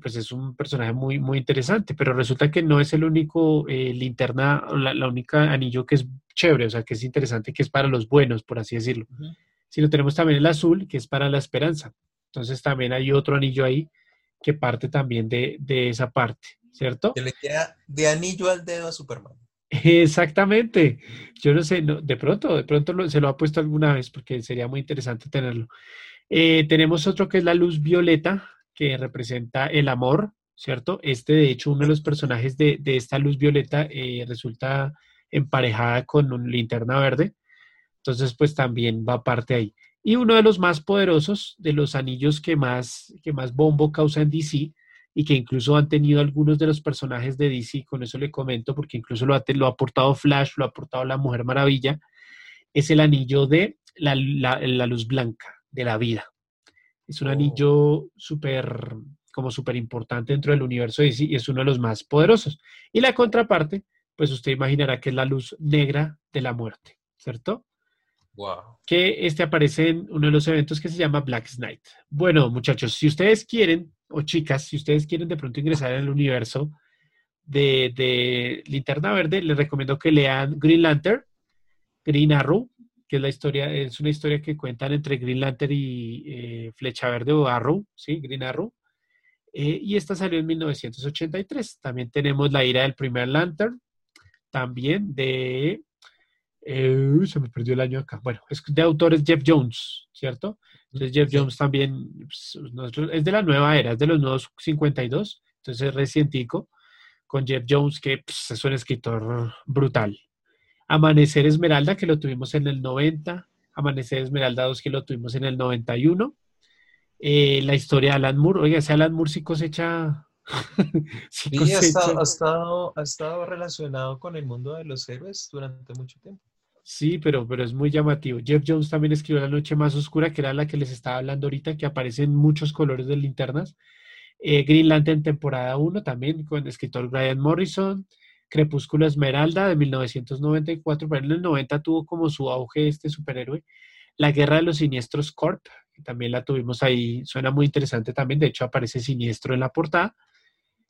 pues es un personaje muy, muy interesante, pero resulta que no es el único eh, linterna, la, la, única anillo que es chévere, o sea, que es interesante, que es para los buenos, por así decirlo. Sino tenemos también el azul, que es para la esperanza. Entonces también hay otro anillo ahí que parte también de, de esa parte, ¿cierto? Que le queda de anillo al dedo a Superman. Exactamente. Yo no sé, de pronto, de pronto se lo ha puesto alguna vez porque sería muy interesante tenerlo. Eh, tenemos otro que es la luz violeta, que representa el amor, ¿cierto? Este, de hecho, uno de los personajes de, esta luz violeta eh, resulta emparejada con un linterna verde. Entonces, pues también va parte ahí. Y uno de los más poderosos, de los anillos que más, que más bombo causa en DC, y que incluso han tenido algunos de los personajes de DC, con eso le comento, porque incluso lo ha, lo ha aportado Flash, lo ha aportado la Mujer Maravilla, es el anillo de la, luz blanca, de la vida. Es un oh. anillo súper, como súper importante dentro del universo de DC y es uno de los más poderosos. Y la contraparte, pues usted imaginará que es la luz negra de la muerte, ¿cierto? Wow. Que este aparece en uno de los eventos que se llama Black Knight. Bueno, muchachos, si ustedes quieren o chicas, si ustedes quieren de pronto ingresar en el universo de, de Linterna Verde, les recomiendo que lean Green Lantern, Green Arrow, que es la historia, es una historia que cuentan entre Green Lantern y eh, Flecha Verde o Arrow, ¿sí? Green Arrow. Eh, y esta salió en 1983. También tenemos La ira del primer Lantern, también de... Eh, se me perdió el año acá. Bueno, es de autores Jeff Jones, ¿cierto? Entonces Jeff Jones también pues, es de la nueva era, es de los nuevos 52, entonces es recientico, con Jeff Jones que pues, es un escritor brutal. Amanecer Esmeralda, que lo tuvimos en el 90, Amanecer Esmeralda 2, que lo tuvimos en el 91. Eh, la historia de Alan Moore, oiga, ese Alan Moore sí cosecha... *laughs* sí, Ha, estado, ha estado relacionado con el mundo de los héroes durante mucho tiempo. Sí, pero, pero es muy llamativo. Jeff Jones también escribió La Noche Más Oscura, que era la que les estaba hablando ahorita, que aparecen muchos colores de linternas. Eh, Green Lantern temporada 1 también con el escritor Brian Morrison. Crepúsculo Esmeralda de 1994, pero en el 90 tuvo como su auge este superhéroe. La Guerra de los Siniestros Corp, que también la tuvimos ahí, suena muy interesante también, de hecho aparece siniestro en la portada.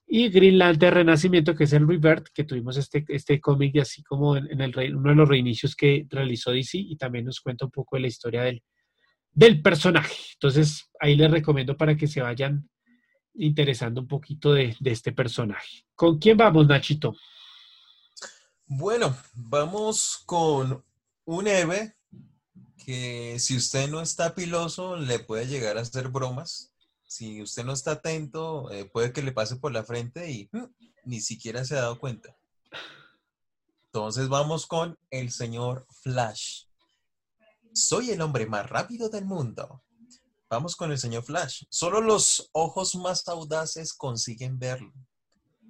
Y Green Lantern Renacimiento, que es el Revert, que tuvimos este, este cómic así como en, el, uno de los reinicios que realizó DC y también nos cuenta un poco de la historia del, del personaje. Entonces, ahí les recomiendo para que se vayan interesando un poquito de, de este personaje. ¿Con quién vamos, Nachito? Bueno, vamos con un Eve que si usted no está piloso le puede llegar a hacer bromas si usted no está atento, eh, puede que le pase por la frente y mm, ni siquiera se ha dado cuenta. Entonces vamos con el señor Flash. Soy el hombre más rápido del mundo. Vamos con el señor Flash. Solo los ojos más audaces consiguen verlo,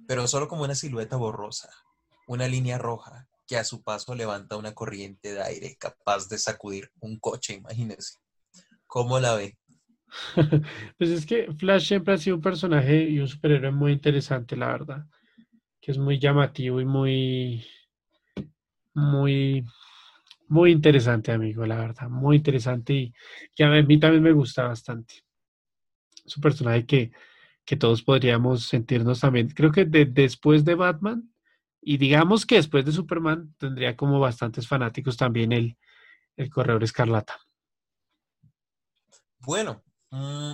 pero solo como una silueta borrosa, una línea roja que a su paso levanta una corriente de aire capaz de sacudir un coche, imagínese. ¿Cómo la ve? *laughs* pues es que Flash siempre ha sido un personaje y un superhéroe muy interesante, la verdad. Que es muy llamativo y muy, muy, muy interesante, amigo, la verdad. Muy interesante y que a mí también me gusta bastante. Es un personaje que, que todos podríamos sentirnos también. Creo que después de Batman y digamos que después de Superman tendría como bastantes fanáticos también el, el Corredor Escarlata. Bueno, Mm,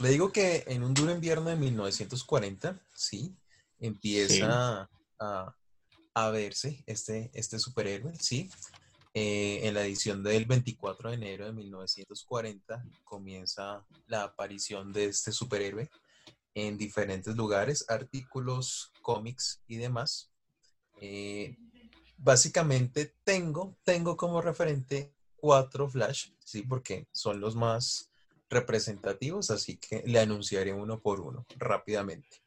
le digo que en un duro invierno de 1940, sí, empieza A, verse este, este superhéroe, sí. Eh, en la edición del 24 de enero de 1940 comienza la aparición de este superhéroe en diferentes lugares, artículos, cómics y demás. Eh, básicamente tengo, tengo como referente cuatro Flash, ¿sí? Porque son los más representativos, así que le anunciaré uno por uno rápidamente.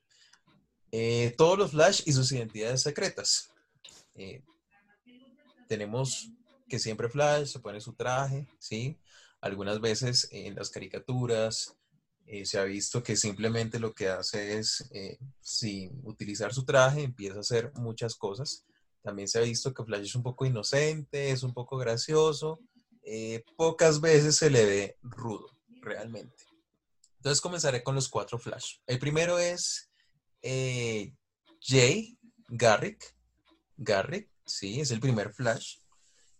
Eh, todos los Flash y sus identidades secretas. Eh, tenemos que siempre Flash se pone su traje, ¿sí? Algunas veces en las caricaturas eh, se ha visto que simplemente lo que hace es, sin utilizar su traje, empieza a hacer muchas cosas. También se ha visto que Flash es un poco inocente, es un poco gracioso. pocas veces se le ve rudo realmente. Entonces comenzaré con los cuatro flash. El primero es eh, Jay Garrick. Garrick, sí, es el primer flash.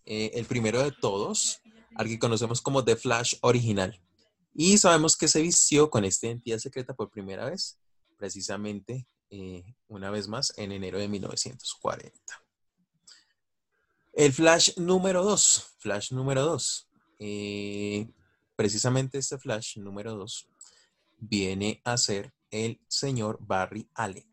Eh, el primero de todos, al que conocemos como The Flash original. Y sabemos que se vistió con esta identidad secreta por primera vez, precisamente eh, una vez más en enero de 1940. El flash número dos, flash número dos precisamente este Flash número 2 viene a ser el señor Barry Allen,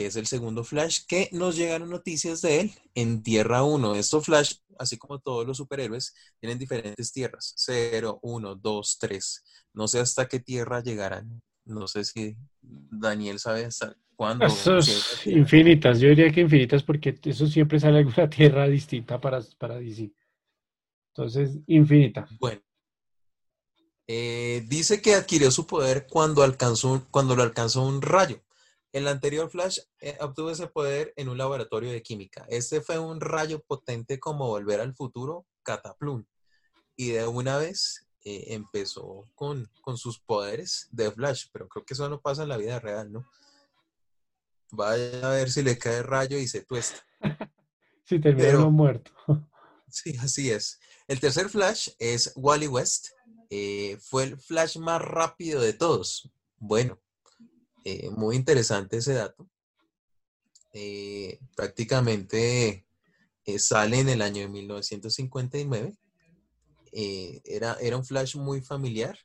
que es el segundo Flash que nos llegaron noticias de él en Tierra 1. Estos Flash, así como todos los superhéroes, tienen diferentes tierras, 0, 1, 2, 3. No sé hasta qué tierra llegarán. No sé si Daniel sabe hasta cuándo. infinitas, yo diría que infinitas porque eso siempre sale alguna tierra distinta para, para DC. Entonces, infinita. Bueno, eh, dice que adquirió su poder cuando, alcanzó, cuando lo alcanzó un rayo. El anterior Flash eh, obtuvo ese poder en un laboratorio de química. Este fue un rayo potente como volver al futuro, Cataplum. Y de una vez eh, empezó con, sus poderes de Flash, pero creo que eso no pasa en la vida real, ¿no? Vaya a ver si le cae rayo y se tuesta. *laughs* si termina muerto. *laughs* sí, así es. El tercer Flash es Wally West. Eh, fue el flash más rápido de todos. Bueno, eh, muy interesante ese dato. Eh, prácticamente sale en el año de 1959. era, era un flash muy familiar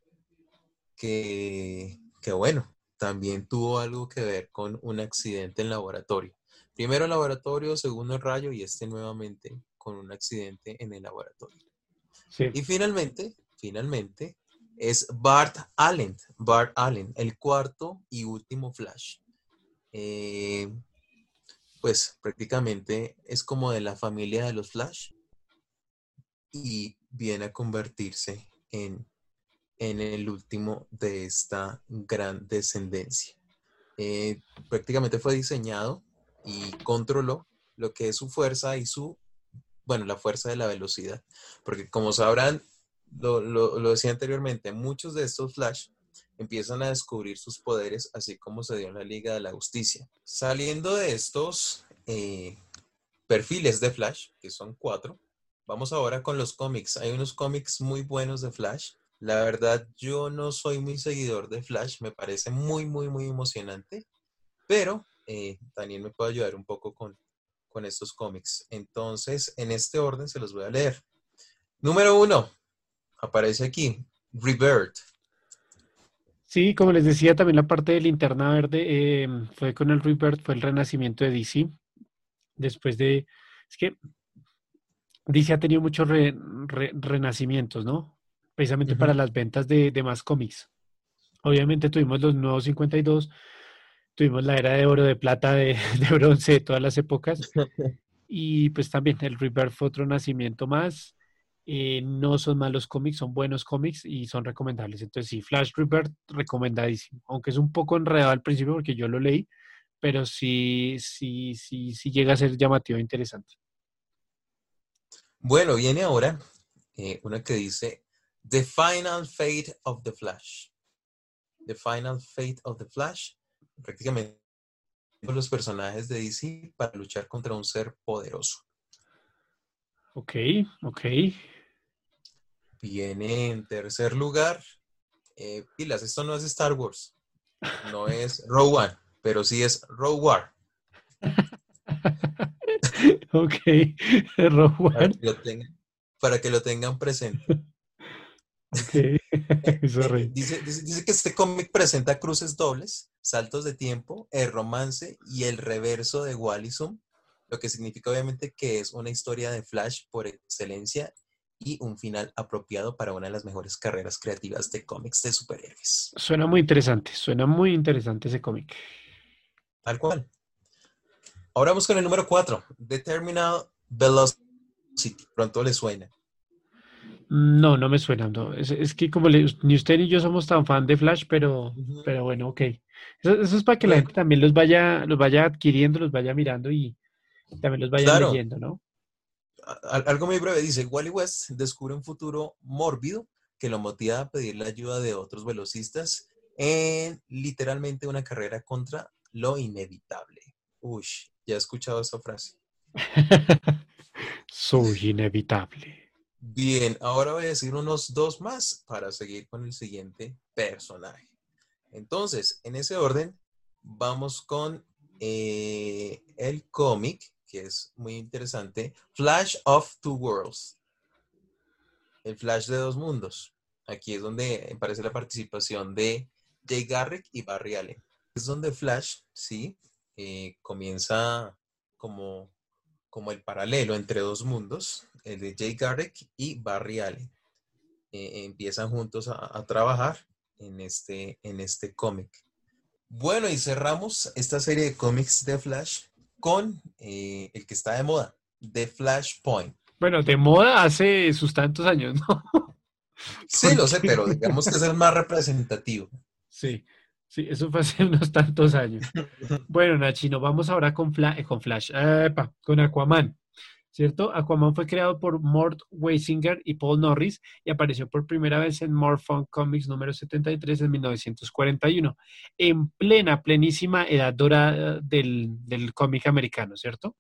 que, que, bueno, también tuvo algo que ver con un accidente en laboratorio. Primero el laboratorio, segundo el rayo y este nuevamente con un accidente en el laboratorio. Y finalmente, finalmente, es Bart Allen. Bart Allen, el cuarto y último Flash. Eh, pues prácticamente es como de la familia de los Flash y viene a convertirse en, en el último de esta gran descendencia. Eh, prácticamente fue diseñado y controló lo que es su fuerza y su, bueno, la fuerza de la velocidad. Porque como sabrán, lo, decía anteriormente, muchos de estos Flash empiezan a descubrir sus poderes, así como se dio en la Liga de la Justicia. Saliendo de estos eh, perfiles de Flash, que son cuatro, vamos ahora con los cómics. Hay unos cómics muy buenos de Flash. La verdad, yo no soy muy seguidor de Flash, me parece muy, muy, muy emocionante, pero eh, Daniel me puede ayudar un poco con, con estos cómics. Entonces, en este orden se los voy a leer. Número uno, aparece aquí, Revert. Sí, como les decía, también la parte de linterna verde eh, fue con el Rebirth, fue el renacimiento de DC. Después de. Es que DC ha tenido muchos renacimientos, ¿no? Precisamente para las ventas de, más cómics. Obviamente tuvimos los nuevos 52, tuvimos la era de oro, de plata, de, *laughs* de bronce, todas las épocas. *laughs* Y pues también el Rebirth fue otro nacimiento más. Eh, no son malos cómics, son buenos cómics y son recomendables. Entonces, sí, Flash Rebirth, recomendadísimo. Aunque es un poco enredado al principio porque yo lo leí, pero sí, sí, sí, sí llega a ser llamativo e interesante. Bueno, viene ahora eh, una que dice The Final Fate of the Flash. The Final Fate of the Flash. Prácticamente los personajes de DC para luchar contra un ser poderoso. Ok, ok. Viene en tercer lugar. Eh, pilas, esto no es Star Wars. No es Rogue One, pero sí es Rogue War. *laughs* ok, *laughs* Rogue One. Para que lo tengan, presente. *laughs* Ok, eh, eh, dice, dice, que este cómic presenta cruces dobles, saltos de tiempo, el romance y el reverso de Wallison lo que significa obviamente que es una historia de Flash por excelencia y un final apropiado para una de las mejores carreras creativas de cómics de superhéroes. Suena muy interesante, suena muy interesante ese cómic. Tal cual. Ahora vamos con el número 4, The Terminal Velocity. Pronto le suena. No, no me suena. No. Es, que como ni usted ni yo somos tan fan de Flash, pero, pero bueno, ok. Eso, es para que la gente también los vaya, los vaya adquiriendo, los vaya mirando y también los vaya leyendo, ¿no? Algo muy breve dice, Wally West descubre un futuro mórbido que lo motiva a pedir la ayuda de otros velocistas en literalmente una carrera contra lo inevitable. Uy, ya he escuchado esa frase. *laughs* Soy inevitable. Bien, ahora voy a decir unos dos más para seguir con el siguiente personaje. Entonces, en ese orden, vamos con eh, el cómic, es muy interesante, Flash of Two Worlds. El Flash de dos mundos. Aquí es donde aparece la participación de Jay Garrick y Barry Allen. Es donde Flash, sí, eh, comienza como, como el paralelo entre dos mundos el de Jay Garrick y Barry Allen. Eh, empiezan juntos a, trabajar en este, en este cómic. Bueno, y cerramos esta serie de cómics de Flash con eh, el que está de moda, The Flashpoint. Bueno, de moda hace sus tantos años, ¿no? *laughs* Sí, lo sé, pero digamos que es el más representativo. Sí, sí, eso fue hace *laughs* unos tantos años. Bueno, Nachino, vamos ahora con, eh, con Flash, con Aquaman. ¿Cierto? Aquaman fue creado por Mort Weisinger y Paul Norris y apareció por primera vez en Fun Comics número 73 en 1941, en plena, plenísima edad dorada del, cómic americano, ¿cierto?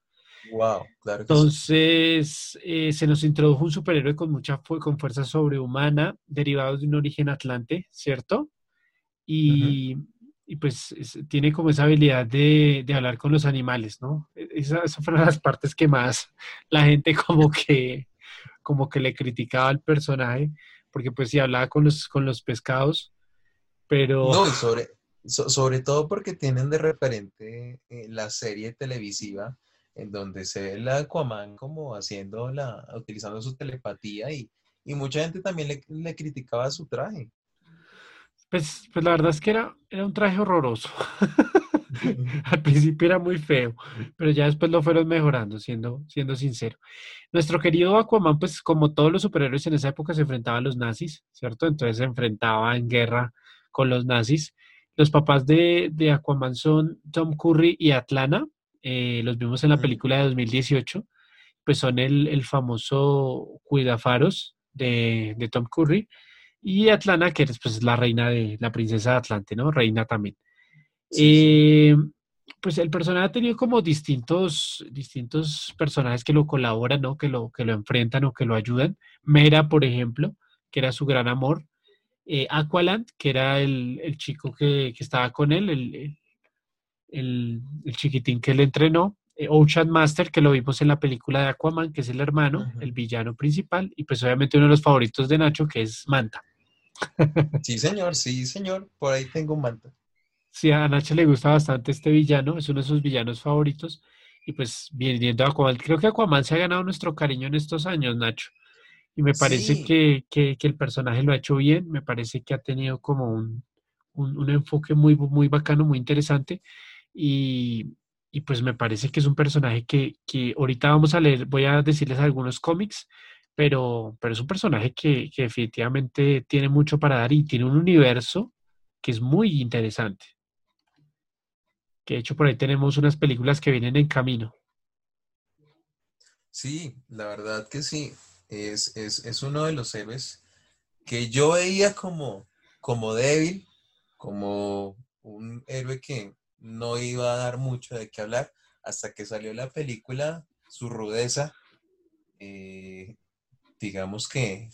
Wow, claro. Entonces, eh, se nos introdujo un superhéroe con mucha con fuerza sobrehumana, derivado de un origen atlante, ¿cierto? Y, y pues tiene como esa habilidad de, hablar con los animales, ¿no? E, esa, esa, fue una de las partes que más *laughs* la gente como que, como que le criticaba al personaje, porque pues sí hablaba con los, con los pescados, pero... No, y *laughs* sobre, sobre todo porque tienen de referente eh, la serie televisiva en donde se ve el Aquaman como haciendo la, utilizando su telepatía y, y mucha gente también le, le criticaba su traje. Pues, pues la verdad es que era, era un traje horroroso. *laughs* Al principio era muy feo, pero ya después lo fueron mejorando, siendo, siendo sincero. Nuestro querido Aquaman, pues como todos los superhéroes en esa época, se enfrentaba a los nazis, ¿cierto? Entonces se enfrentaba en guerra con los nazis. Los papás de, de Aquaman son Tom Curry y Atlana. Eh, los vimos en la película de 2018. Pues son el, el famoso Cuidafaros de, de Tom Curry y Atlana, que es pues, la reina de la princesa de Atlante, ¿no? Reina también. Eh, pues el personaje ha tenido como distintos, distintos personajes que lo colaboran, ¿no? Que lo, que lo enfrentan o que lo ayudan. Mera, por ejemplo, que era su gran amor. Eh, Aqualand, que era el, chico que, estaba con él, el, el, chiquitín que le entrenó. Eh, Ocean Master, que lo vimos en la película de Aquaman, que es el hermano, el villano principal, y pues obviamente uno de los favoritos de Nacho, que es Manta. Sí, señor, sí, señor. Por ahí tengo un manta. Sí, a Nacho le gusta bastante este villano, es uno de sus villanos favoritos. Y pues viendo a Aquaman, creo que Aquaman se ha ganado nuestro cariño en estos años, Nacho. Y me parece que, el personaje lo ha hecho bien, me parece que ha tenido como un, enfoque muy, muy bacano, muy interesante. Y, pues me parece que es un personaje que, que ahorita vamos a leer, voy a decirles algunos cómics pero, pero es un personaje que, definitivamente tiene mucho para dar y tiene un universo que es muy interesante. Que de hecho por ahí tenemos unas películas que vienen en camino. Sí, la verdad que sí. Es, es, uno de los héroes que yo veía como, como débil, como un héroe que no iba a dar mucho de qué hablar, hasta que salió la película, su rudeza, eh, digamos que,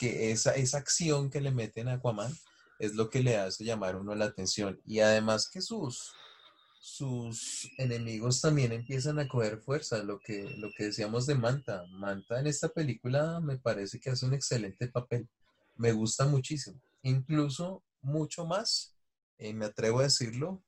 esa, esa, acción que le meten a Aquaman es lo que le hace llamar uno la atención. Y además que sus, sus enemigos también empiezan a coger fuerza, lo que, lo que decíamos de Manta. Manta en esta película me parece que hace un excelente papel. Me gusta muchísimo. Incluso mucho más, eh, me atrevo a decirlo,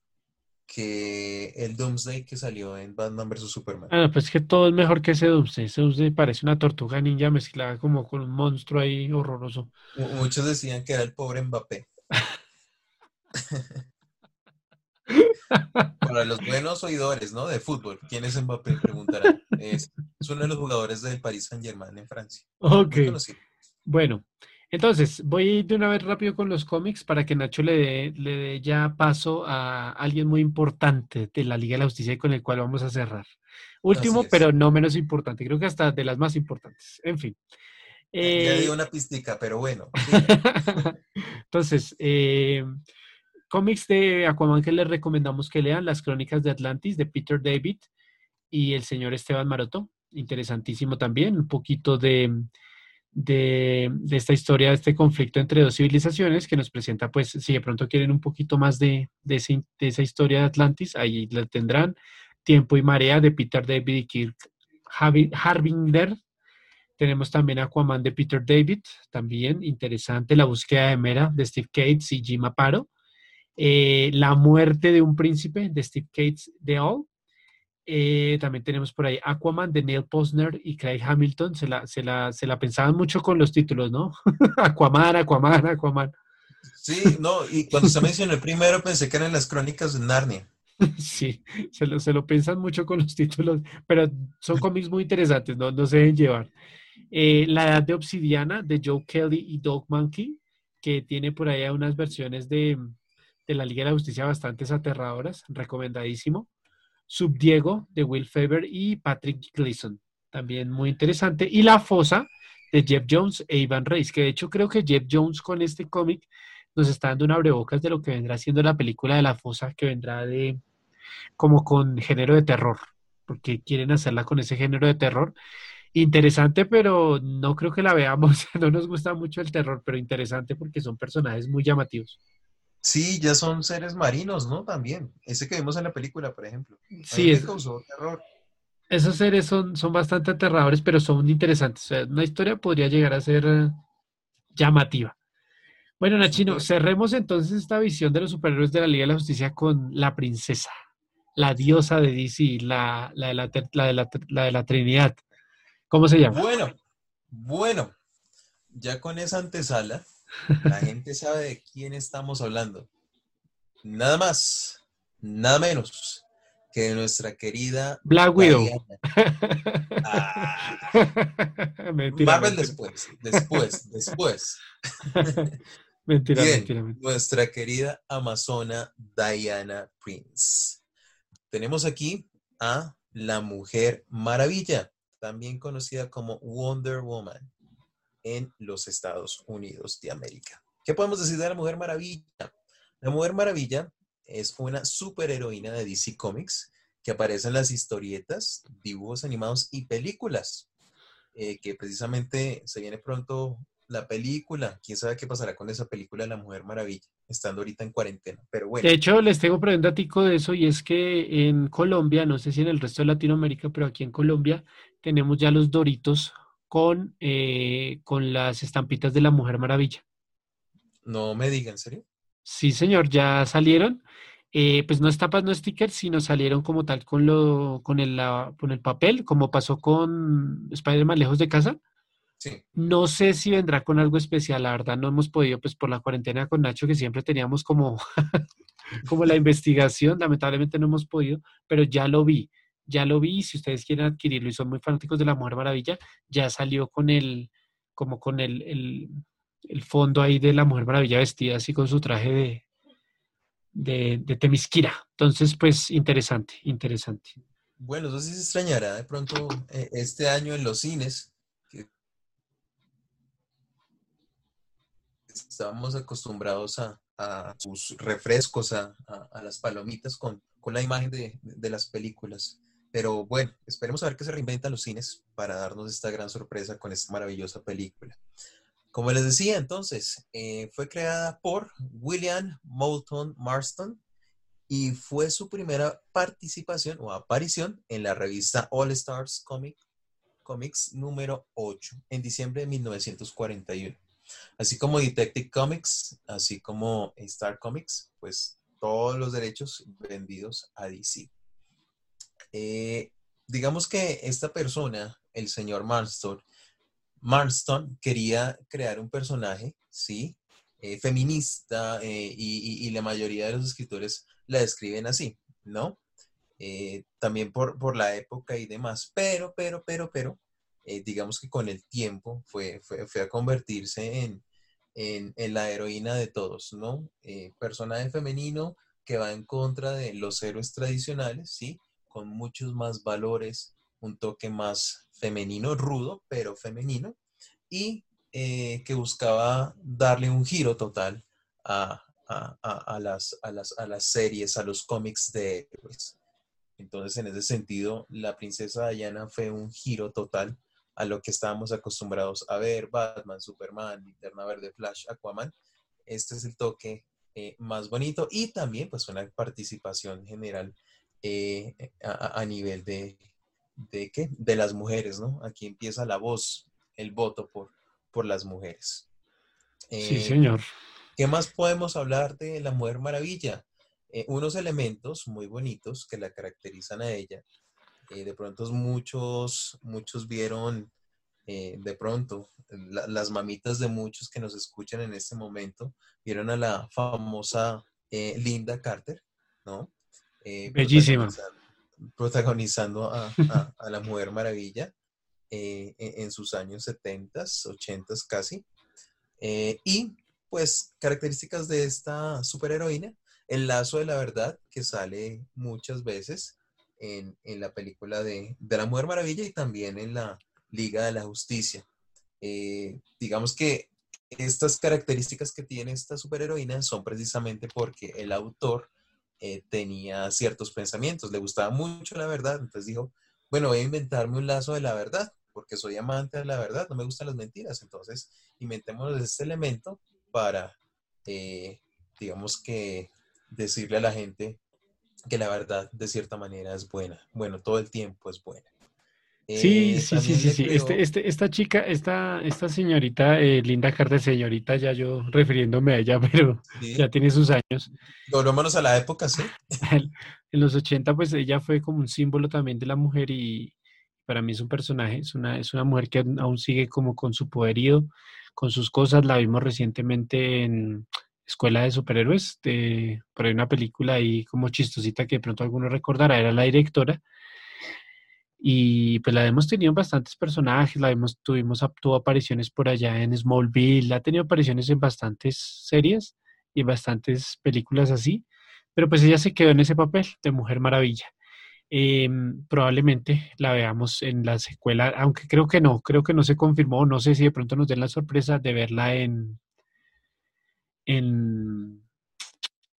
que el Doomsday que salió en Batman vs. Superman. Ah, pues que todo es mejor que ese Doomsday. Ese Doomsday parece una tortuga ninja mezclada como con un monstruo ahí horroroso. Muchos decían que era el pobre Mbappé. *laughs* Para los buenos oidores, ¿no? De fútbol, ¿quién es Mbappé? Preguntarán. Es, uno de los jugadores del Paris Saint Germain en Francia. Ok. Bueno, entonces voy de una vez rápido con los cómics para que Nacho le dé, le dé ya paso a alguien muy importante de la Liga de la Justicia y con el cual vamos a cerrar. Último, pero no menos importante, creo que hasta de las más importantes. En fin. ya di eh, una pistica, pero bueno. *laughs* Entonces, eh, cómics de Aquaman que les recomendamos que lean, Las Crónicas de Atlantis de Peter David y el señor Esteban Maroto. Interesantísimo también, un poquito de, de, esta historia, de este conflicto entre dos civilizaciones que nos presenta, pues, si de pronto quieren un poquito más de, de, esa historia de Atlantis, ahí la tendrán. Tiempo y Marea de Peter David y Kirk Harbinger. Tenemos también Aquaman de Peter David, también interesante. La búsqueda de Mera de Steve Cates y Jim Aparo. Eh, la muerte de un príncipe de Steve Cates de All. Eh, también tenemos por ahí Aquaman de Neil Posner y Craig Hamilton. Se la, se la, se la pensaban mucho con los títulos, ¿no? *laughs* Aquaman, Aquaman, Aquaman. Sí, no, y cuando se mencionó el primero pensé que eran las crónicas de Narnia. *laughs* Sí, se lo, se lo piensan mucho con los títulos, pero son cómics muy interesantes, no, no se deben llevar. Eh, la Edad de Obsidiana de Joe Kelly y Doug Monkey, que tiene por ahí unas versiones de, de la Liga de la Justicia bastante aterradoras, recomendadísimo. Subdiego de Will Faber y Patrick Gleason, también muy interesante. Y La Fosa de Jeff Jones e Ivan Reis, que de hecho creo que Jeff Jones con este cómic nos está dando un abrebocas de lo que vendrá siendo la película de La Fosa, que vendrá de como con género de terror, porque quieren hacerla con ese género de terror. Interesante, pero no creo que la veamos. *laughs* No nos gusta mucho el terror, pero interesante porque son personajes muy llamativos. Sí, ya son seres marinos, ¿no? También. Ese que vimos en la película, por ejemplo. Sí, es, causó terror. Esos seres son, son bastante aterradores, pero son interesantes. O sea, una historia podría llegar a ser eh, llamativa. Bueno, Nachino, cerremos entonces esta visión de los superhéroes de la Liga de la Justicia con la princesa, la diosa de DC, la, la, de, la, de, la de la Trinidad. ¿Cómo se llama? Bueno, bueno, ya con esa antesala, la gente sabe de quién estamos hablando. Nada más, nada menos que de nuestra querida Black Widow. *laughs* Ah. Marvel después, después, después. *laughs* mentira, mentira, Nuestra querida amazona Diana Prince. Tenemos aquí a la Mujer Maravilla, también conocida como Wonder Woman en los Estados Unidos de América. ¿Qué podemos decir de la Mujer Maravilla? La Mujer Maravilla es una superheroína de DC Comics que aparece en las historietas, dibujos animados y películas, eh, que precisamente se viene pronto la película. ¿Quién sabe qué pasará con esa película de La Mujer Maravilla? Estando ahorita en cuarentena, pero bueno. De hecho, les tengo un tico de eso y es que en Colombia, no sé si en el resto de Latinoamérica, pero aquí en Colombia tenemos ya los Doritos con, eh, con las estampitas de la Mujer Maravilla. No me digan, ¿en serio? Sí, señor, ya salieron. Eh, pues no estampas, no stickers, sino salieron como tal con, lo, con, el, con el papel, como pasó con Spider-Man lejos de casa. Sí. No sé si vendrá con algo especial, la verdad, no hemos podido, pues por la cuarentena con Nacho, que siempre teníamos como, *laughs* como la investigación, lamentablemente no hemos podido, pero ya lo vi ya lo vi, si ustedes quieren adquirirlo y son muy fanáticos de la Mujer Maravilla, ya salió con el, como con el, el, fondo ahí de la Mujer Maravilla vestida así con su traje de, de, de Temisquira. Entonces, pues, interesante, interesante. Bueno, eso sí se extrañará de pronto eh, este año en los cines. Estábamos acostumbrados a, a sus refrescos, a, a, las palomitas con, con la imagen de, de, las películas. Pero bueno, esperemos a ver qué se reinventan los cines para darnos esta gran sorpresa con esta maravillosa película. Como les decía entonces, eh, fue creada por William Moulton Marston y fue su primera participación o aparición en la revista All Stars Comic, Comics número 8 en diciembre de 1941. Así como Detective Comics, así como Star Comics, pues todos los derechos vendidos a DC. Eh, digamos que esta persona, el señor Marston, Marston quería crear un personaje, ¿sí? Eh, feminista eh, y, la mayoría de los escritores la describen así, ¿no? también por, por, la época y demás, pero, pero, pero, pero, digamos que con el tiempo fue, fue, fue a convertirse en, en, en, la heroína de todos, ¿no? personaje femenino que va en contra de los héroes tradicionales, ¿sí? Con muchos más valores, un toque más femenino, rudo, pero femenino, y eh, que buscaba darle un giro total a, las, series, a los cómics de héroes. Entonces, en ese sentido, la princesa Diana fue un giro total a lo que estábamos acostumbrados a ver, Batman, Superman, Linterna Verde, Flash, Aquaman. Este es el toque eh, más bonito y también pues una participación general eh, a, nivel de, de, ¿qué? de las mujeres, ¿no? Aquí empieza la voz, el voto por, por las mujeres. sí, eh, señor. ¿Qué más podemos hablar de la Mujer Maravilla? Eh, unos elementos muy bonitos que la caracterizan a ella. de pronto muchos, muchos vieron, de pronto, las mamitas de muchos que nos escuchan en este momento, vieron a la famosa Linda Carter, ¿no? Eh, Bellísima. Protagonizando, a, la Mujer Maravilla eh, en, sus años 70, 80 casi. Eh, y pues características de esta superheroína, el lazo de la verdad que sale muchas veces en, la película de, La Mujer Maravilla y también en la Liga de la Justicia. digamos que estas características que tiene esta superheroína son precisamente porque el autor eh, tenía ciertos pensamientos, le gustaba mucho la verdad, entonces dijo, bueno, voy a inventarme un lazo de la verdad, porque soy amante de la verdad, no me gustan las mentiras, entonces inventémonos este elemento para, eh, digamos que, decirle a la gente que la verdad de cierta manera es buena, bueno, todo el tiempo es buena. Sí, eh, sí, sí, sí, sí. Este, este, esta chica, esta, esta señorita, eh, Linda Carter, señorita, ya yo refiriéndome a ella, *laughs* pero ya tiene sus años. Volvámonos a la época, sí. *laughs* en los 80, pues ella fue como un símbolo también de la mujer y para mí es un personaje, es una, es una mujer que aún sigue como con su poderío, con sus cosas. La vimos recientemente en Escuela de Superhéroes, de, por ahí una película ahí como chistosita que de pronto alguno recordará, era la directora y pues la hemos tenido bastantes personajes, la hemos, tuvimos, tuvo apariciones por allá en Smallville, ha tenido apariciones en bastantes series y bastantes películas así, pero pues ella se quedó en ese papel de Mujer Maravilla. Em, probablemente la veamos en la secuela, aunque creo que no, creo que no se confirmó, no sé si de pronto nos den la sorpresa de verla en, en,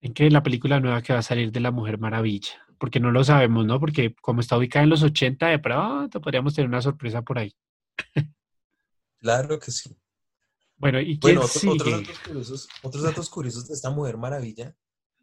en que la película nueva que va a salir de la Mujer Maravilla porque no lo sabemos, ¿no? Porque como está ubicada en los 80, de pronto podríamos tener una sorpresa por ahí. Claro que sí. Bueno, ¿y quién Otros, datos curiosos, otros datos curiosos de esta Mujer Maravilla,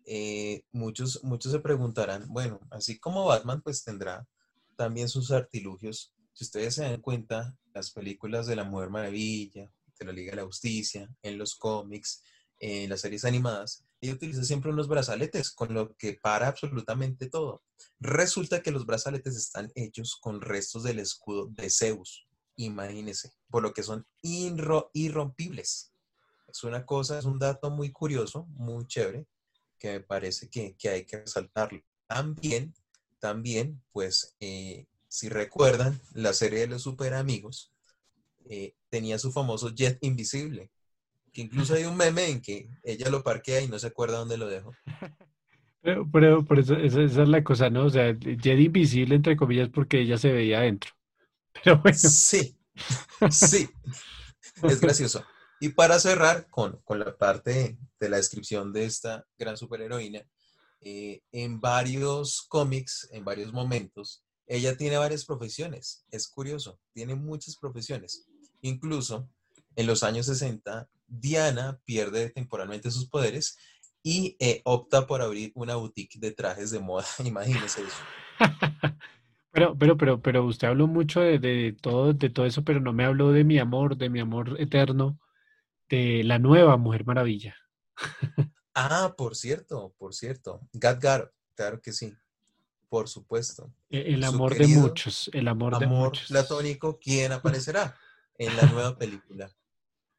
eh, muchos, muchos se preguntarán, bueno, así como Batman, pues tendrá también sus artilugios. Si ustedes se dan cuenta, las películas de la Mujer Maravilla, de la Liga de la Justicia, en los cómics, en las series animadas, utiliza siempre unos brazaletes, con lo que para absolutamente todo. Resulta que los brazaletes están hechos con restos del escudo de Zeus, imagínense, por lo que son irrompibles. Es una cosa, es un dato muy curioso, muy chévere, que me parece que, hay que resaltarlo. También, también, pues, eh, si recuerdan, la serie de los super amigos eh, tenía su famoso jet invisible, incluso hay un meme en que ella lo parquea y no se acuerda dónde lo dejó. Pero, pero eso, esa, es la cosa, ¿no? O sea, Jet invisible, entre comillas, porque ella se veía adentro. *laughs* Pero bueno. Sí, *laughs* sí, es gracioso. Y para cerrar con, con, la parte de la descripción de esta gran superheroína, eh, en varios cómics, en varios momentos, ella tiene varias profesiones. Es curioso, tiene muchas profesiones. Incluso en los años 60, Diana pierde temporalmente sus poderes y eh, opta por abrir una boutique de trajes de moda. *laughs* Imagínese eso. *laughs* Pero, pero, pero, pero usted habló mucho de, todo, de todo eso, pero no me habló de mi amor, de mi amor eterno, de la nueva Mujer Maravilla. *laughs* Ah, por cierto, por cierto. Gat claro que sí. Por supuesto. E-, el, amor de muchos, el amor, de muchos. platónico, ¿quién aparecerá en la nueva película?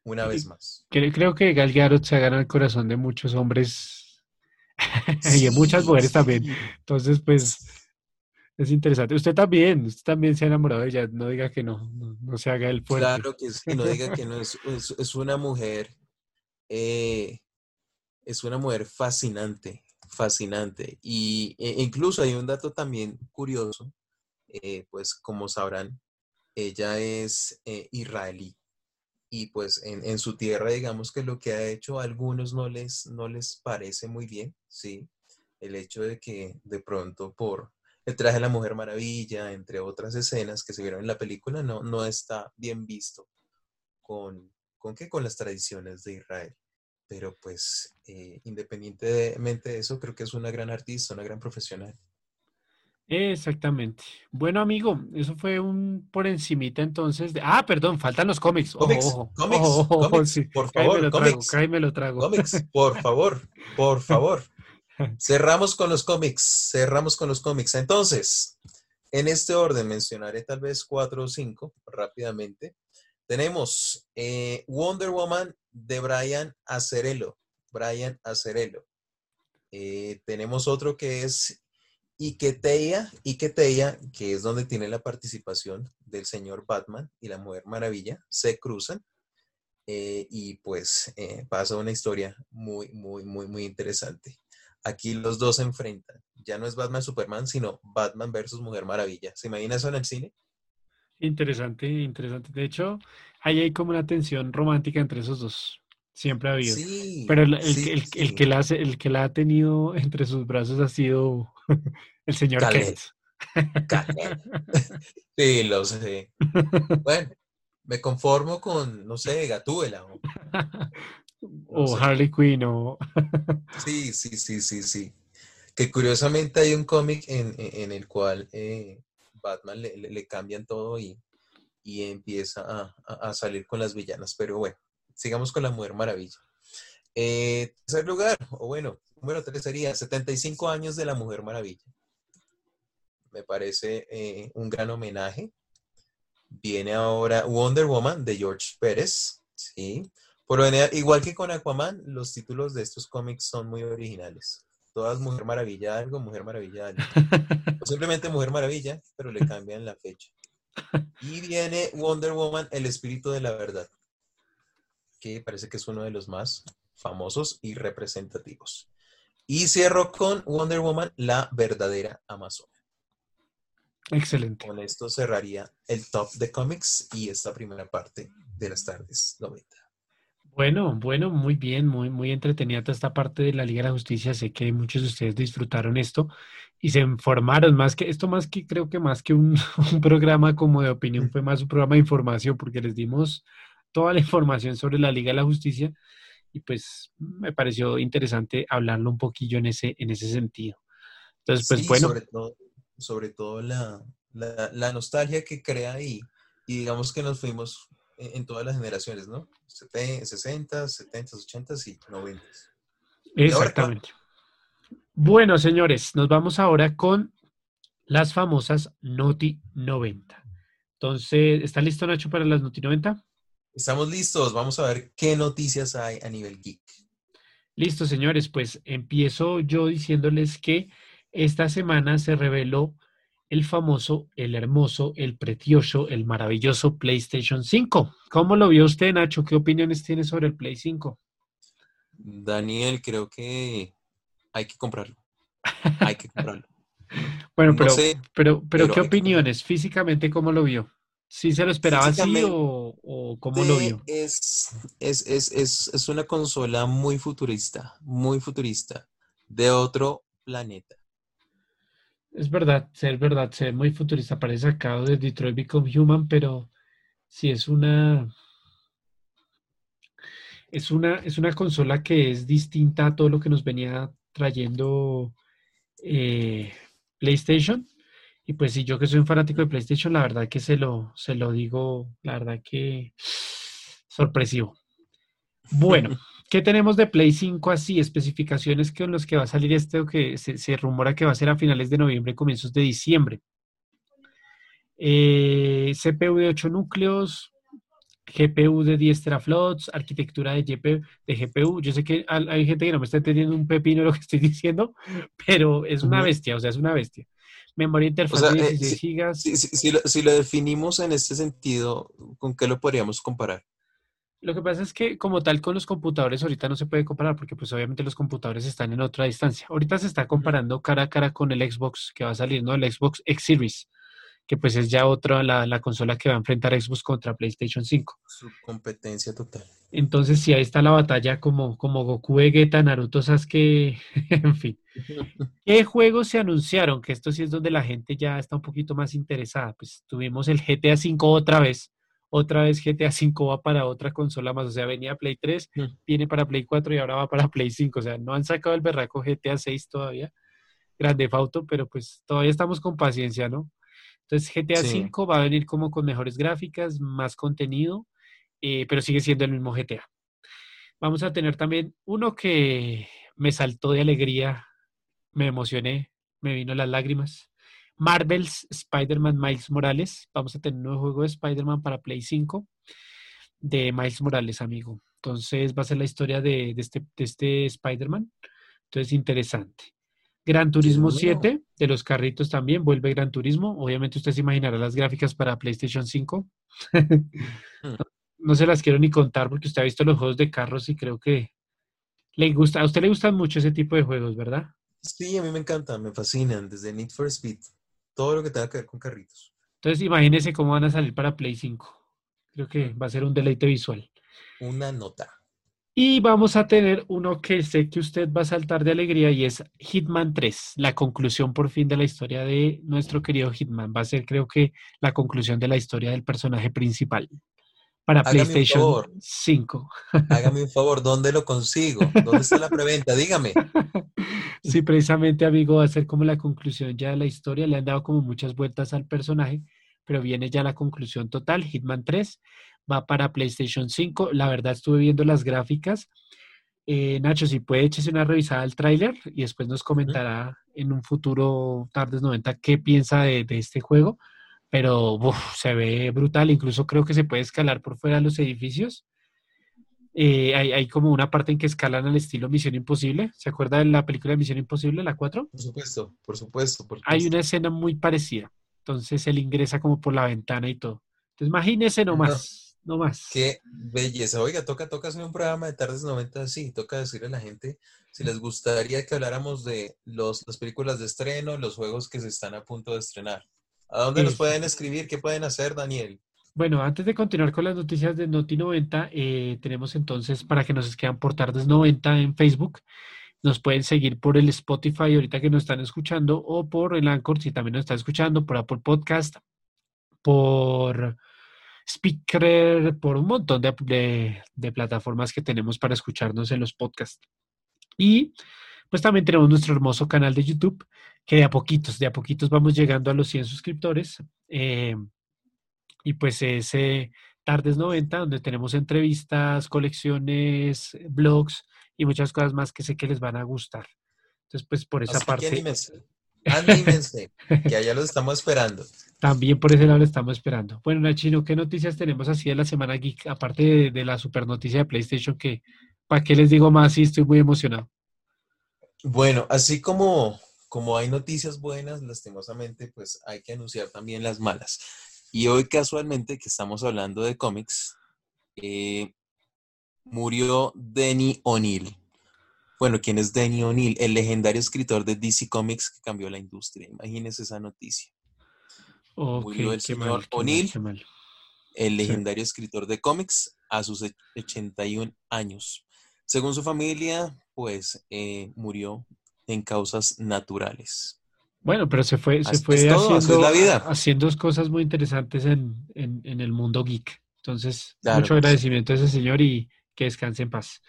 Una vez más. Creo, que Gal Gadot se gana el corazón de muchos hombres *laughs* y de muchas mujeres también. Entonces, pues, es interesante. Usted también, usted también se ha enamorado de ella. No diga que no, no, se haga el fuerte. Claro que sí, no diga que no. Es, es, una mujer, eh, es una mujer fascinante, fascinante. Y e incluso hay un dato también curioso, eh, pues como sabrán, ella es eh, israelí. Y pues en, su tierra, digamos que lo que ha hecho a algunos no les, no les parece muy bien, ¿sí? El hecho de que de pronto por el traje de la Mujer Maravilla, entre otras escenas que se vieron en la película, no, no está bien visto con, ¿con qué? Con las tradiciones de Israel pero pues eh, independientemente de eso, creo que es una gran artista, una gran profesional. Exactamente. Bueno, amigo, eso fue un por encimita entonces. De... Ah, perdón, faltan los cómics. Cómics, cómics, por favor, cómics. lo trago. Cómics, *laughs* por favor, por favor. *laughs* Cerramos con los cómics, cerramos con los cómics. Entonces, en este orden mencionaré tal vez cuatro o cinco rápidamente. Tenemos eh, Wonder Woman de Brian Acerello. Brian Acerello. Eh, tenemos otro que es Iketeia, Iketeia, que es donde tiene la participación del señor Batman y la Mujer Maravilla, se cruzan eh, y pues pasa una historia muy, muy, muy, muy interesante. Aquí los dos se enfrentan. Ya no es Batman Superman, sino Batman versus Mujer Maravilla. ¿Se imagina eso en el cine? Interesante, interesante. De hecho, ahí hay como una tensión romántica entre esos dos. Siempre ha habido. Sí, Pero el, el, que la, el que la ha tenido entre sus brazos ha sido *laughs* el señor Kenneth. *laughs* Sí, lo sé. *laughs* Bueno, me conformo con, no sé, Gatúbela. O, Harley Quinn o... sí, sí, sí, sí, sí. Que curiosamente hay un cómic en, en, el cual eh, Batman le, cambian todo y, empieza a, salir con las villanas. Pero bueno, sigamos con la Mujer Maravilla. Eh, tercer lugar, o bueno, número tres sería 75 años de la Mujer Maravilla. Me parece eh, un gran homenaje. Viene ahora Wonder Woman de George Pérez. Sí. Por igual que con Aquaman, los títulos de estos cómics son muy originales todas Mujer Maravilla algo, Mujer Maravilla algo. *laughs* O simplemente Mujer Maravilla, pero le cambian la fecha. Y viene Wonder Woman, el espíritu de la verdad, que parece que es uno de los más famosos y representativos. Y cierro con Wonder Woman, la verdadera Amazona. Excelente. Con esto cerraría el top de cómics y esta primera parte de las tardes 90. Bueno, bueno, muy bien, muy, muy entretenida toda esta parte de la Liga de la Justicia. Sé que muchos de ustedes disfrutaron esto y se informaron más que esto, más que creo que más que un, *laughs* programa como de opinión, fue más un programa de información porque les dimos toda la *laughs* información sobre la Liga de la Justicia y pues me pareció interesante hablarlo un poquillo en ese, en ese sentido. Entonces, pues bueno. Sobre todo, sobre todo la, la, nostalgia que crea ahí y digamos que nos fuimos en todas las generaciones, ¿no? 60, 70, 80 y 90. Exactamente. Bueno, señores, nos vamos ahora con las famosas Noti 90. Entonces, ¿está listo Nacho para las Noti 90? Estamos listos, vamos a ver qué noticias hay a nivel geek. Listo, señores, pues empiezo yo diciéndoles que esta semana se reveló el famoso, el hermoso, el precioso, el maravilloso PlayStation 5. ¿Cómo lo vio usted, Nacho? ¿Qué opiniones tiene sobre el Play 5? Daniel, creo que hay que comprarlo. Hay que comprarlo. *laughs* bueno, pero, pero, pero, ¿qué opiniones? Físicamente, ¿cómo lo vio? ¿Sí se lo esperaba así o, cómo lo vio? Es, es, es, es una consola muy futurista, muy futurista, de otro planeta. Es verdad, es verdad, ser muy futurista, parece sacado de Detroit Become Human, pero sí es una, es una, es una consola que es distinta a todo lo que nos venía trayendo eh, PlayStation. Y pues sí, yo que soy un fanático de PlayStation, la verdad que se lo, se lo digo, la verdad que *sniffs* sorpresivo. Bueno, *laughs* ¿Qué tenemos de Play 5 así? Especificaciones con los que va a salir este o que se, rumora que va a ser a finales de noviembre, comienzos de diciembre. Eh, CPU de 8 núcleos, GPU de 10 teraflops, arquitectura de, de GPU. Yo sé que hay gente que no me está entendiendo un pepino lo que estoy *laughs* diciendo, pero es una bestia, o sea, es una bestia. Memoria interfaz de 16 eh, gigas. Si, lo, definimos en este sentido, ¿con qué lo podríamos comparar? Lo que pasa es que como tal con los computadores ahorita no se puede comparar porque pues obviamente los computadores están en otra distancia. Ahorita se está comparando cara a cara con el Xbox que va a salir, ¿no? El Xbox X Series que pues es ya otra, la, consola que va a enfrentar Xbox contra PlayStation 5. Su competencia total. Entonces, sí, ahí está la batalla como, como Goku, Vegeta, Naruto, Sasuke, *laughs* en fin. *laughs* ¿Qué juegos se anunciaron? Que esto sí es donde la gente ya está un poquito más interesada. Pues tuvimos el GTA V otra vez. Otra vez GTA V va para otra consola más. O sea, venía Play 3, mm. viene para Play 4 y ahora va para Play 5. O sea, no han sacado el berraco GTA 6 todavía. Grande Fauto, pero pues todavía estamos con paciencia, ¿no? Entonces GTA V va a venir como con mejores gráficas, más contenido, eh, pero sigue siendo el mismo GTA. Vamos a tener también uno que me saltó de alegría, me emocioné, me vino las lágrimas. Marvel's Spider-Man Miles Morales. Vamos a tener un nuevo juego de Spider-Man para Play 5 de Miles Morales, amigo. Entonces va a ser la historia de, este, de este Spider-Man. Entonces, interesante. Gran Turismo 7, de los carritos también, vuelve Gran Turismo. Obviamente usted se imaginará las gráficas para PlayStation 5. Hmm. *laughs* no, se las quiero ni contar porque usted ha visto los juegos de carros y creo que le gusta, a usted le gustan mucho ese tipo de juegos, ¿verdad? Sí, a mí me encantan, me fascinan, desde Need for Speed, todo lo que tenga que ver con carritos. Entonces imagínese cómo van a salir para Play 5. Creo que va a ser un deleite visual. Una nota. Y vamos a tener uno que sé que usted va a saltar de alegría y es Hitman 3, la conclusión por fin de la historia de nuestro querido Hitman. Va a ser creo que la conclusión de la historia del personaje principal para PlayStation 5. Hágame un favor, ¿dónde lo consigo? ¿Dónde está la preventa? Dígame. *laughs* Sí, precisamente, amigo, va a ser como la conclusión ya de la historia. Le han dado como muchas vueltas al personaje, pero viene ya la conclusión total, Hitman 3 va para PlayStation 5. La verdad estuve viendo las gráficas. Eh, Nacho, si puede échese una revisada al tráiler y después nos comentará en un futuro tardes 90 qué piensa de, este juego. Pero se ve brutal, incluso creo que se puede escalar por fuera de los edificios. Eh, hay, hay, como una parte en que escalan al estilo Misión Imposible. ¿Se acuerda de la película de Misión Imposible, la 4? Por supuesto, por supuesto, por supuesto. Hay una escena muy parecida. Entonces él ingresa como por la ventana y todo. Entonces imagínese nomás no más. Qué belleza. Oiga, toca, toca hacer un programa de tardes 90 así, toca decirle a la gente si les gustaría que habláramos de los, las películas de estreno, los juegos que se están a punto de estrenar. ¿A dónde nos pueden escribir? ¿Qué pueden hacer, Daniel? Bueno, antes de continuar con las noticias de Noti 90, eh, tenemos entonces para que nos escriban por tardes 90 en Facebook. Nos pueden seguir por el Spotify ahorita que nos están escuchando o por el Anchor si también nos están escuchando, por Apple Podcast, por Speaker, por un montón de, plataformas que tenemos para escucharnos en los podcasts. Y pues también tenemos nuestro hermoso canal de YouTube, que de a poquitos, de a poquitos vamos llegando a los 100 suscriptores. Eh, y pues ese Tardes 90, donde tenemos entrevistas, colecciones, blogs y muchas cosas más que sé que les van a gustar. Entonces, pues por esa parte... Anímense, que allá los estamos esperando. También por ese lado lo estamos esperando. Bueno, Nachino, ¿qué noticias tenemos así de la semana geek? Aparte de, la super noticia de PlayStation, que ¿para qué les digo más? Sí, estoy muy emocionado. Bueno, así como, como hay noticias buenas, lastimosamente, pues hay que anunciar también las malas. Y hoy casualmente, que estamos hablando de cómics, eh, murió Denny O'Neill. Bueno, ¿quién es Denny O'Neill? El legendario escritor de DC Comics que cambió la industria. Imagínense esa noticia. Murió el señor O'Neill, el legendario escritor de cómics, a sus 81 años. Según su familia, pues eh, murió en causas naturales. Bueno, pero se fue, se fue haciendo, haciendo cosas muy interesantes en, el mundo geek. Entonces, mucho agradecimiento a ese señor y que descanse en paz.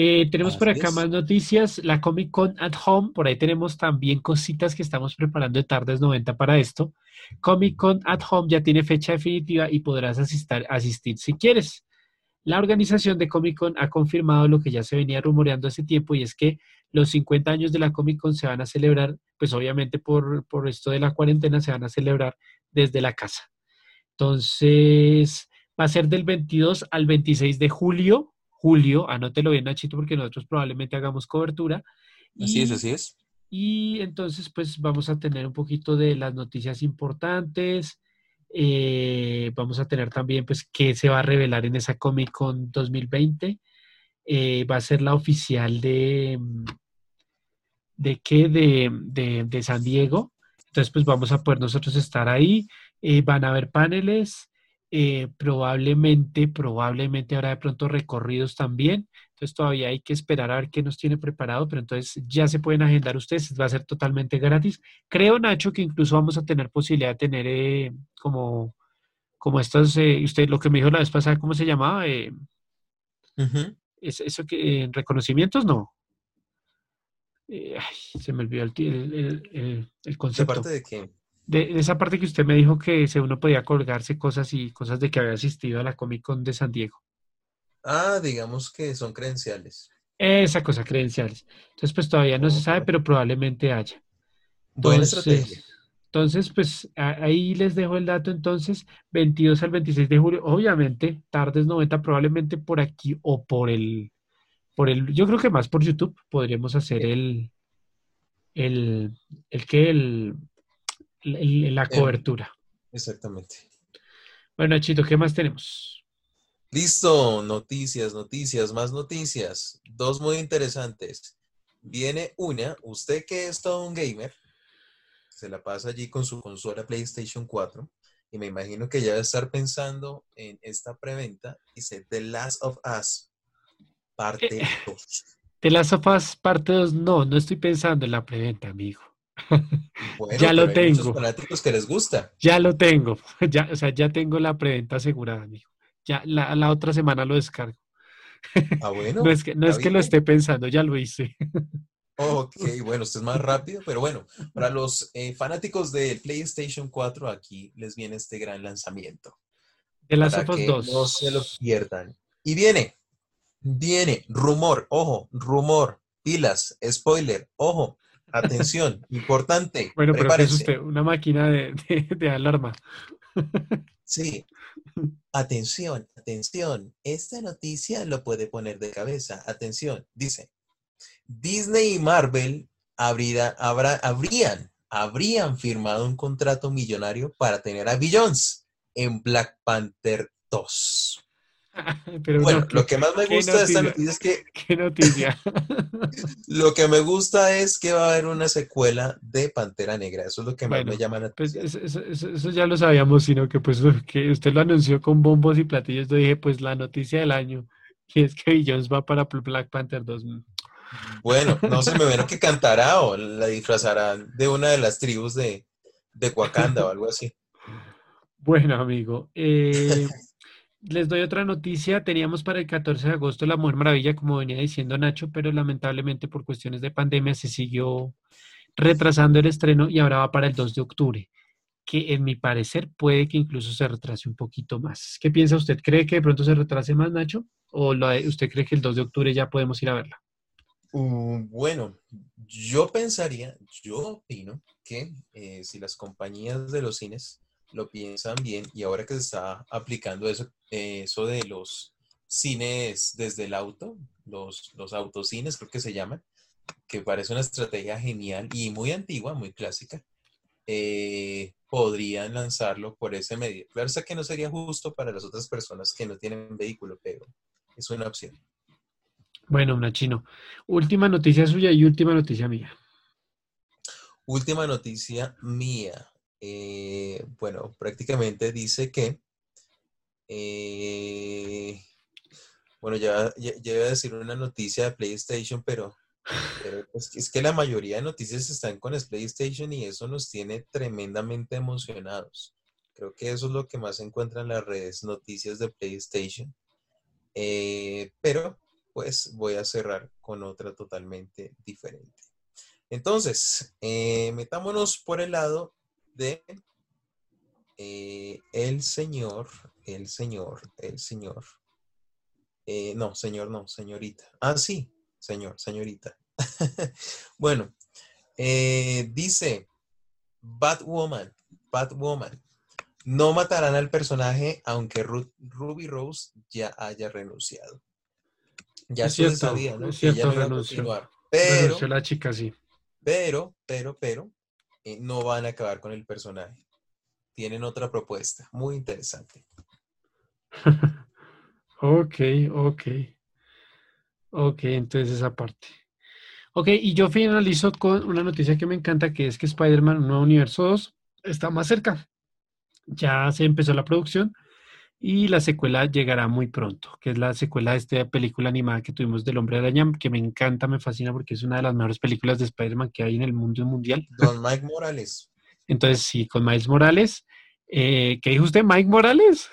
Eh, tenemos por acá más noticias, la Comic Con at Home, por ahí tenemos también cositas que estamos preparando de tardes 90 para esto. Comic Con at Home ya tiene fecha definitiva y podrás asistir, asistir si quieres. La organización de Comic Con ha confirmado lo que ya se venía rumoreando hace tiempo y es que los 50 años de la Comic Con se van a celebrar, pues obviamente por, por esto de la cuarentena se van a celebrar desde la casa. Entonces, va a ser del 22 al 26 de julio. Julio, anótelo bien, Nachito, porque nosotros probablemente hagamos cobertura. Así es, así es. Y entonces, pues vamos a tener un poquito de las noticias importantes. Eh, vamos a tener también, pues, qué se va a revelar en esa Comic Con 2020. Eh, va a ser la oficial de, ¿de qué? De, de, San Diego. Entonces, pues vamos a poder nosotros estar ahí. Eh, van a haber paneles. Eh, probablemente, probablemente habrá de pronto recorridos también. Entonces todavía hay que esperar a ver qué nos tiene preparado, pero entonces ya se pueden agendar ustedes, va a ser totalmente gratis. Creo, Nacho, que incluso vamos a tener posibilidad de tener eh, como, como estas, eh, usted lo que me dijo la vez pasada, ¿cómo se llamaba? es, eso que, reconocimientos, no. se me olvidó el, el, el, concepto. ¿De parte de qué? De, esa parte que usted me dijo que uno podía colgarse cosas y cosas de que había asistido a la Comic Con de San Diego. Ah, digamos que son credenciales. Esa cosa, credenciales. Entonces, pues todavía no se sabe, pero probablemente haya. Buena estrategia. Entonces, pues ahí les dejo el dato. Entonces, 22 al 26 de julio, obviamente, tardes 90, probablemente por aquí o por el, por el, yo creo que más por YouTube podríamos hacer el, el, el que el, la em, cobertura. Exactamente. Bueno, Chito, ¿qué más tenemos? Listo, noticias, noticias, más noticias. Dos muy interesantes. Viene una, usted que es todo un gamer, se la pasa allí con su consola PlayStation 4 y me imagino que ya va a estar pensando en esta preventa. Dice The Last of Us, parte 2. Eh, The Last of Us, parte 2, no, no estoy pensando en la preventa, amigo. Ya lo tengo. fanáticos que les gusta. Ya lo tengo. *laughs* Ya, o sea, ya tengo la preventa asegurada, amigo. Ya la, la otra semana lo descargo. Ah, bueno. *laughs* no es que, no es que lo esté pensando, ya lo hice. ok, *laughs* bueno, esto es más rápido, pero bueno, para los eh, fanáticos de PlayStation 4, aquí les viene este gran lanzamiento. De las que 2. No se lo pierdan. Y viene, viene, rumor, ojo, rumor, pilas, spoiler, ojo, Atención, importante. Bueno, pero es usted una máquina de, alarma. Sí. Atención, atención. Esta noticia lo puede poner de cabeza. Atención, dice. Disney y Marvel habrá, habrían, habrían firmado un contrato millonario para tener a Billions en Black Panther 2. *laughs* bueno, lo que más me gusta de esta noticia es que... *laughs* ¿Qué noticia? *laughs* lo que me gusta es que va a haber una secuela de Pantera Negra. Eso es lo que más me llama la pues eso, ya lo sabíamos, sino que pues que usted lo anunció con bombos y platillos. Yo dije, pues la noticia del año. Y es que Jones va para Black Panther 2. Bueno, no se me ven que cantará o la disfrazará de una de las tribus de, de Wakanda o algo así. Bueno, amigo. Eh, les doy otra noticia. Teníamos para el 14 de agosto La Mujer Maravilla, como venía diciendo Nacho, pero lamentablemente por cuestiones de pandemia se siguió retrasando el estreno y ahora va para el 2 de octubre, que en mi parecer puede que incluso se retrase un poquito más. ¿Qué piensa usted? ¿Cree que de pronto se retrase más, Nacho? ¿O usted cree que el 2 de octubre ya podemos ir a verla? Mm, bueno, yo pensaría, yo opino que eh, si las compañías de los cines lo piensan bien y ahora que se está aplicando eso, eso de los cines desde el auto, los, los autocines creo que se llaman, que parece una estrategia genial y muy antigua, muy clásica, eh, podrían lanzarlo por ese medio. Claro, sé que no sería justo para las otras personas que no tienen vehículo, pero es una opción. Bueno, Nachino, última noticia suya y última noticia mía. Última noticia mía. Eh, bueno, prácticamente dice que, eh, bueno, ya, ya, iba a decir una noticia de PlayStation, pero, es, que la mayoría de noticias están con PlayStation y eso nos tiene tremendamente emocionados. Creo que eso es lo que más se encuentra en las redes, noticias de PlayStation. Eh, pero, pues voy a cerrar con otra totalmente diferente. Entonces, metámonos por el lado de eh, el Señor, el Señor, el Señor Eh, no, señor, no, señorita. Ah, sí, señor, señorita. *laughs* bueno, eh, dice Batwoman, Batwoman. No matarán al personaje aunque Ruby Rose ya haya renunciado. Ya se sabía, ¿no? Es cierto, renunció. Pero, la chica, sí. Pero, pero, pero, eh, no van a acabar con el personaje. Tienen otra propuesta muy interesante. *laughs* ok, ok. Ok, entonces esa parte. Ok, y yo finalizo con una noticia que me encanta, que es que Spider-Man Nuevo Universo 2 está más cerca. Ya se empezó la producción y la secuela llegará muy pronto, que es la secuela de esta película animada que tuvimos del Hombre Araña, que me encanta, me fascina porque es una de las mejores películas de Spider-Man que hay en el mundo mundial. Con Mike Morales. Entonces, sí, con Miles Morales. Eh, ¿Qué dijo usted, Mike Morales?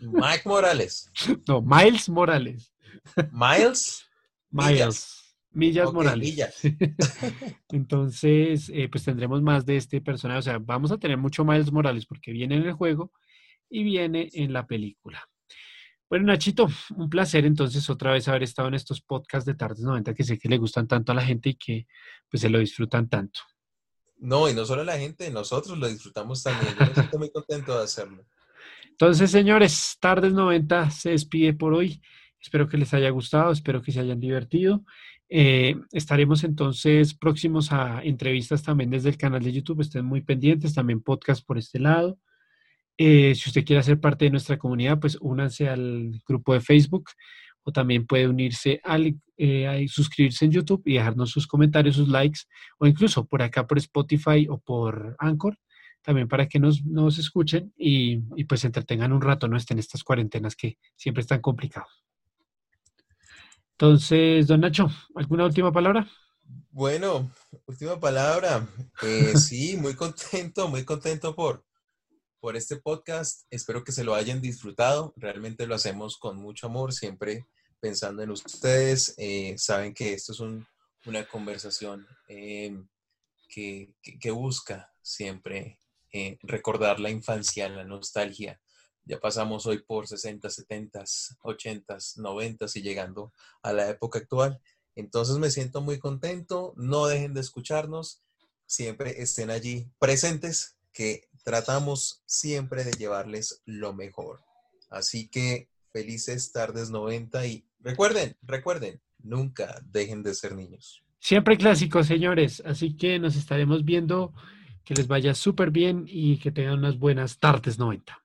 Mike Morales. *laughs* No, Miles Morales. Miles. Miles. Millas Morales. *laughs* Entonces, eh, pues tendremos más de este personaje. O sea, vamos a tener mucho Miles Morales porque viene en el juego y viene en la película. Bueno, Nachito, un placer entonces otra vez haber estado en estos podcasts de Tardes 90 que sé que le gustan tanto a la gente y que pues se lo disfrutan tanto. No, y no solo a la gente, nosotros lo disfrutamos también. Yo me siento muy contento de hacerlo. Entonces, señores, Tardes 90 se despide por hoy. Espero que les haya gustado, espero que se hayan divertido. Eh, estaremos entonces próximos a entrevistas también desde el canal de YouTube. Estén muy pendientes, también podcast por este lado. Eh, si usted quiere ser parte de nuestra comunidad, pues únanse al grupo de Facebook o también puede unirse al eh, suscribirse en YouTube y dejarnos sus comentarios, sus likes o incluso por acá por Spotify o por Anchor, también para que nos, nos escuchen y, y, pues se entretengan un rato, no estén estas cuarentenas que siempre están complicadas. Entonces, don Nacho, ¿alguna última palabra? Bueno, última palabra. Eh, *laughs* sí, muy contento, muy contento por, por este podcast. Espero que se lo hayan disfrutado. Realmente lo hacemos con mucho amor, siempre pensando en ustedes. Eh, saben que esto es una conversación em, que, busca siempre eh, recordar la infancia, la nostalgia. Ya pasamos hoy por 60, 70, 80, 90 y llegando a la época actual. Entonces me siento muy contento. No dejen de escucharnos. Siempre estén allí presentes que tratamos siempre de llevarles lo mejor. Así que felices tardes 90 y recuerden, recuerden, nunca dejen de ser niños. Siempre clásicos, señores. Así que nos estaremos viendo. Que les vaya súper bien y que tengan unas buenas tardes 90.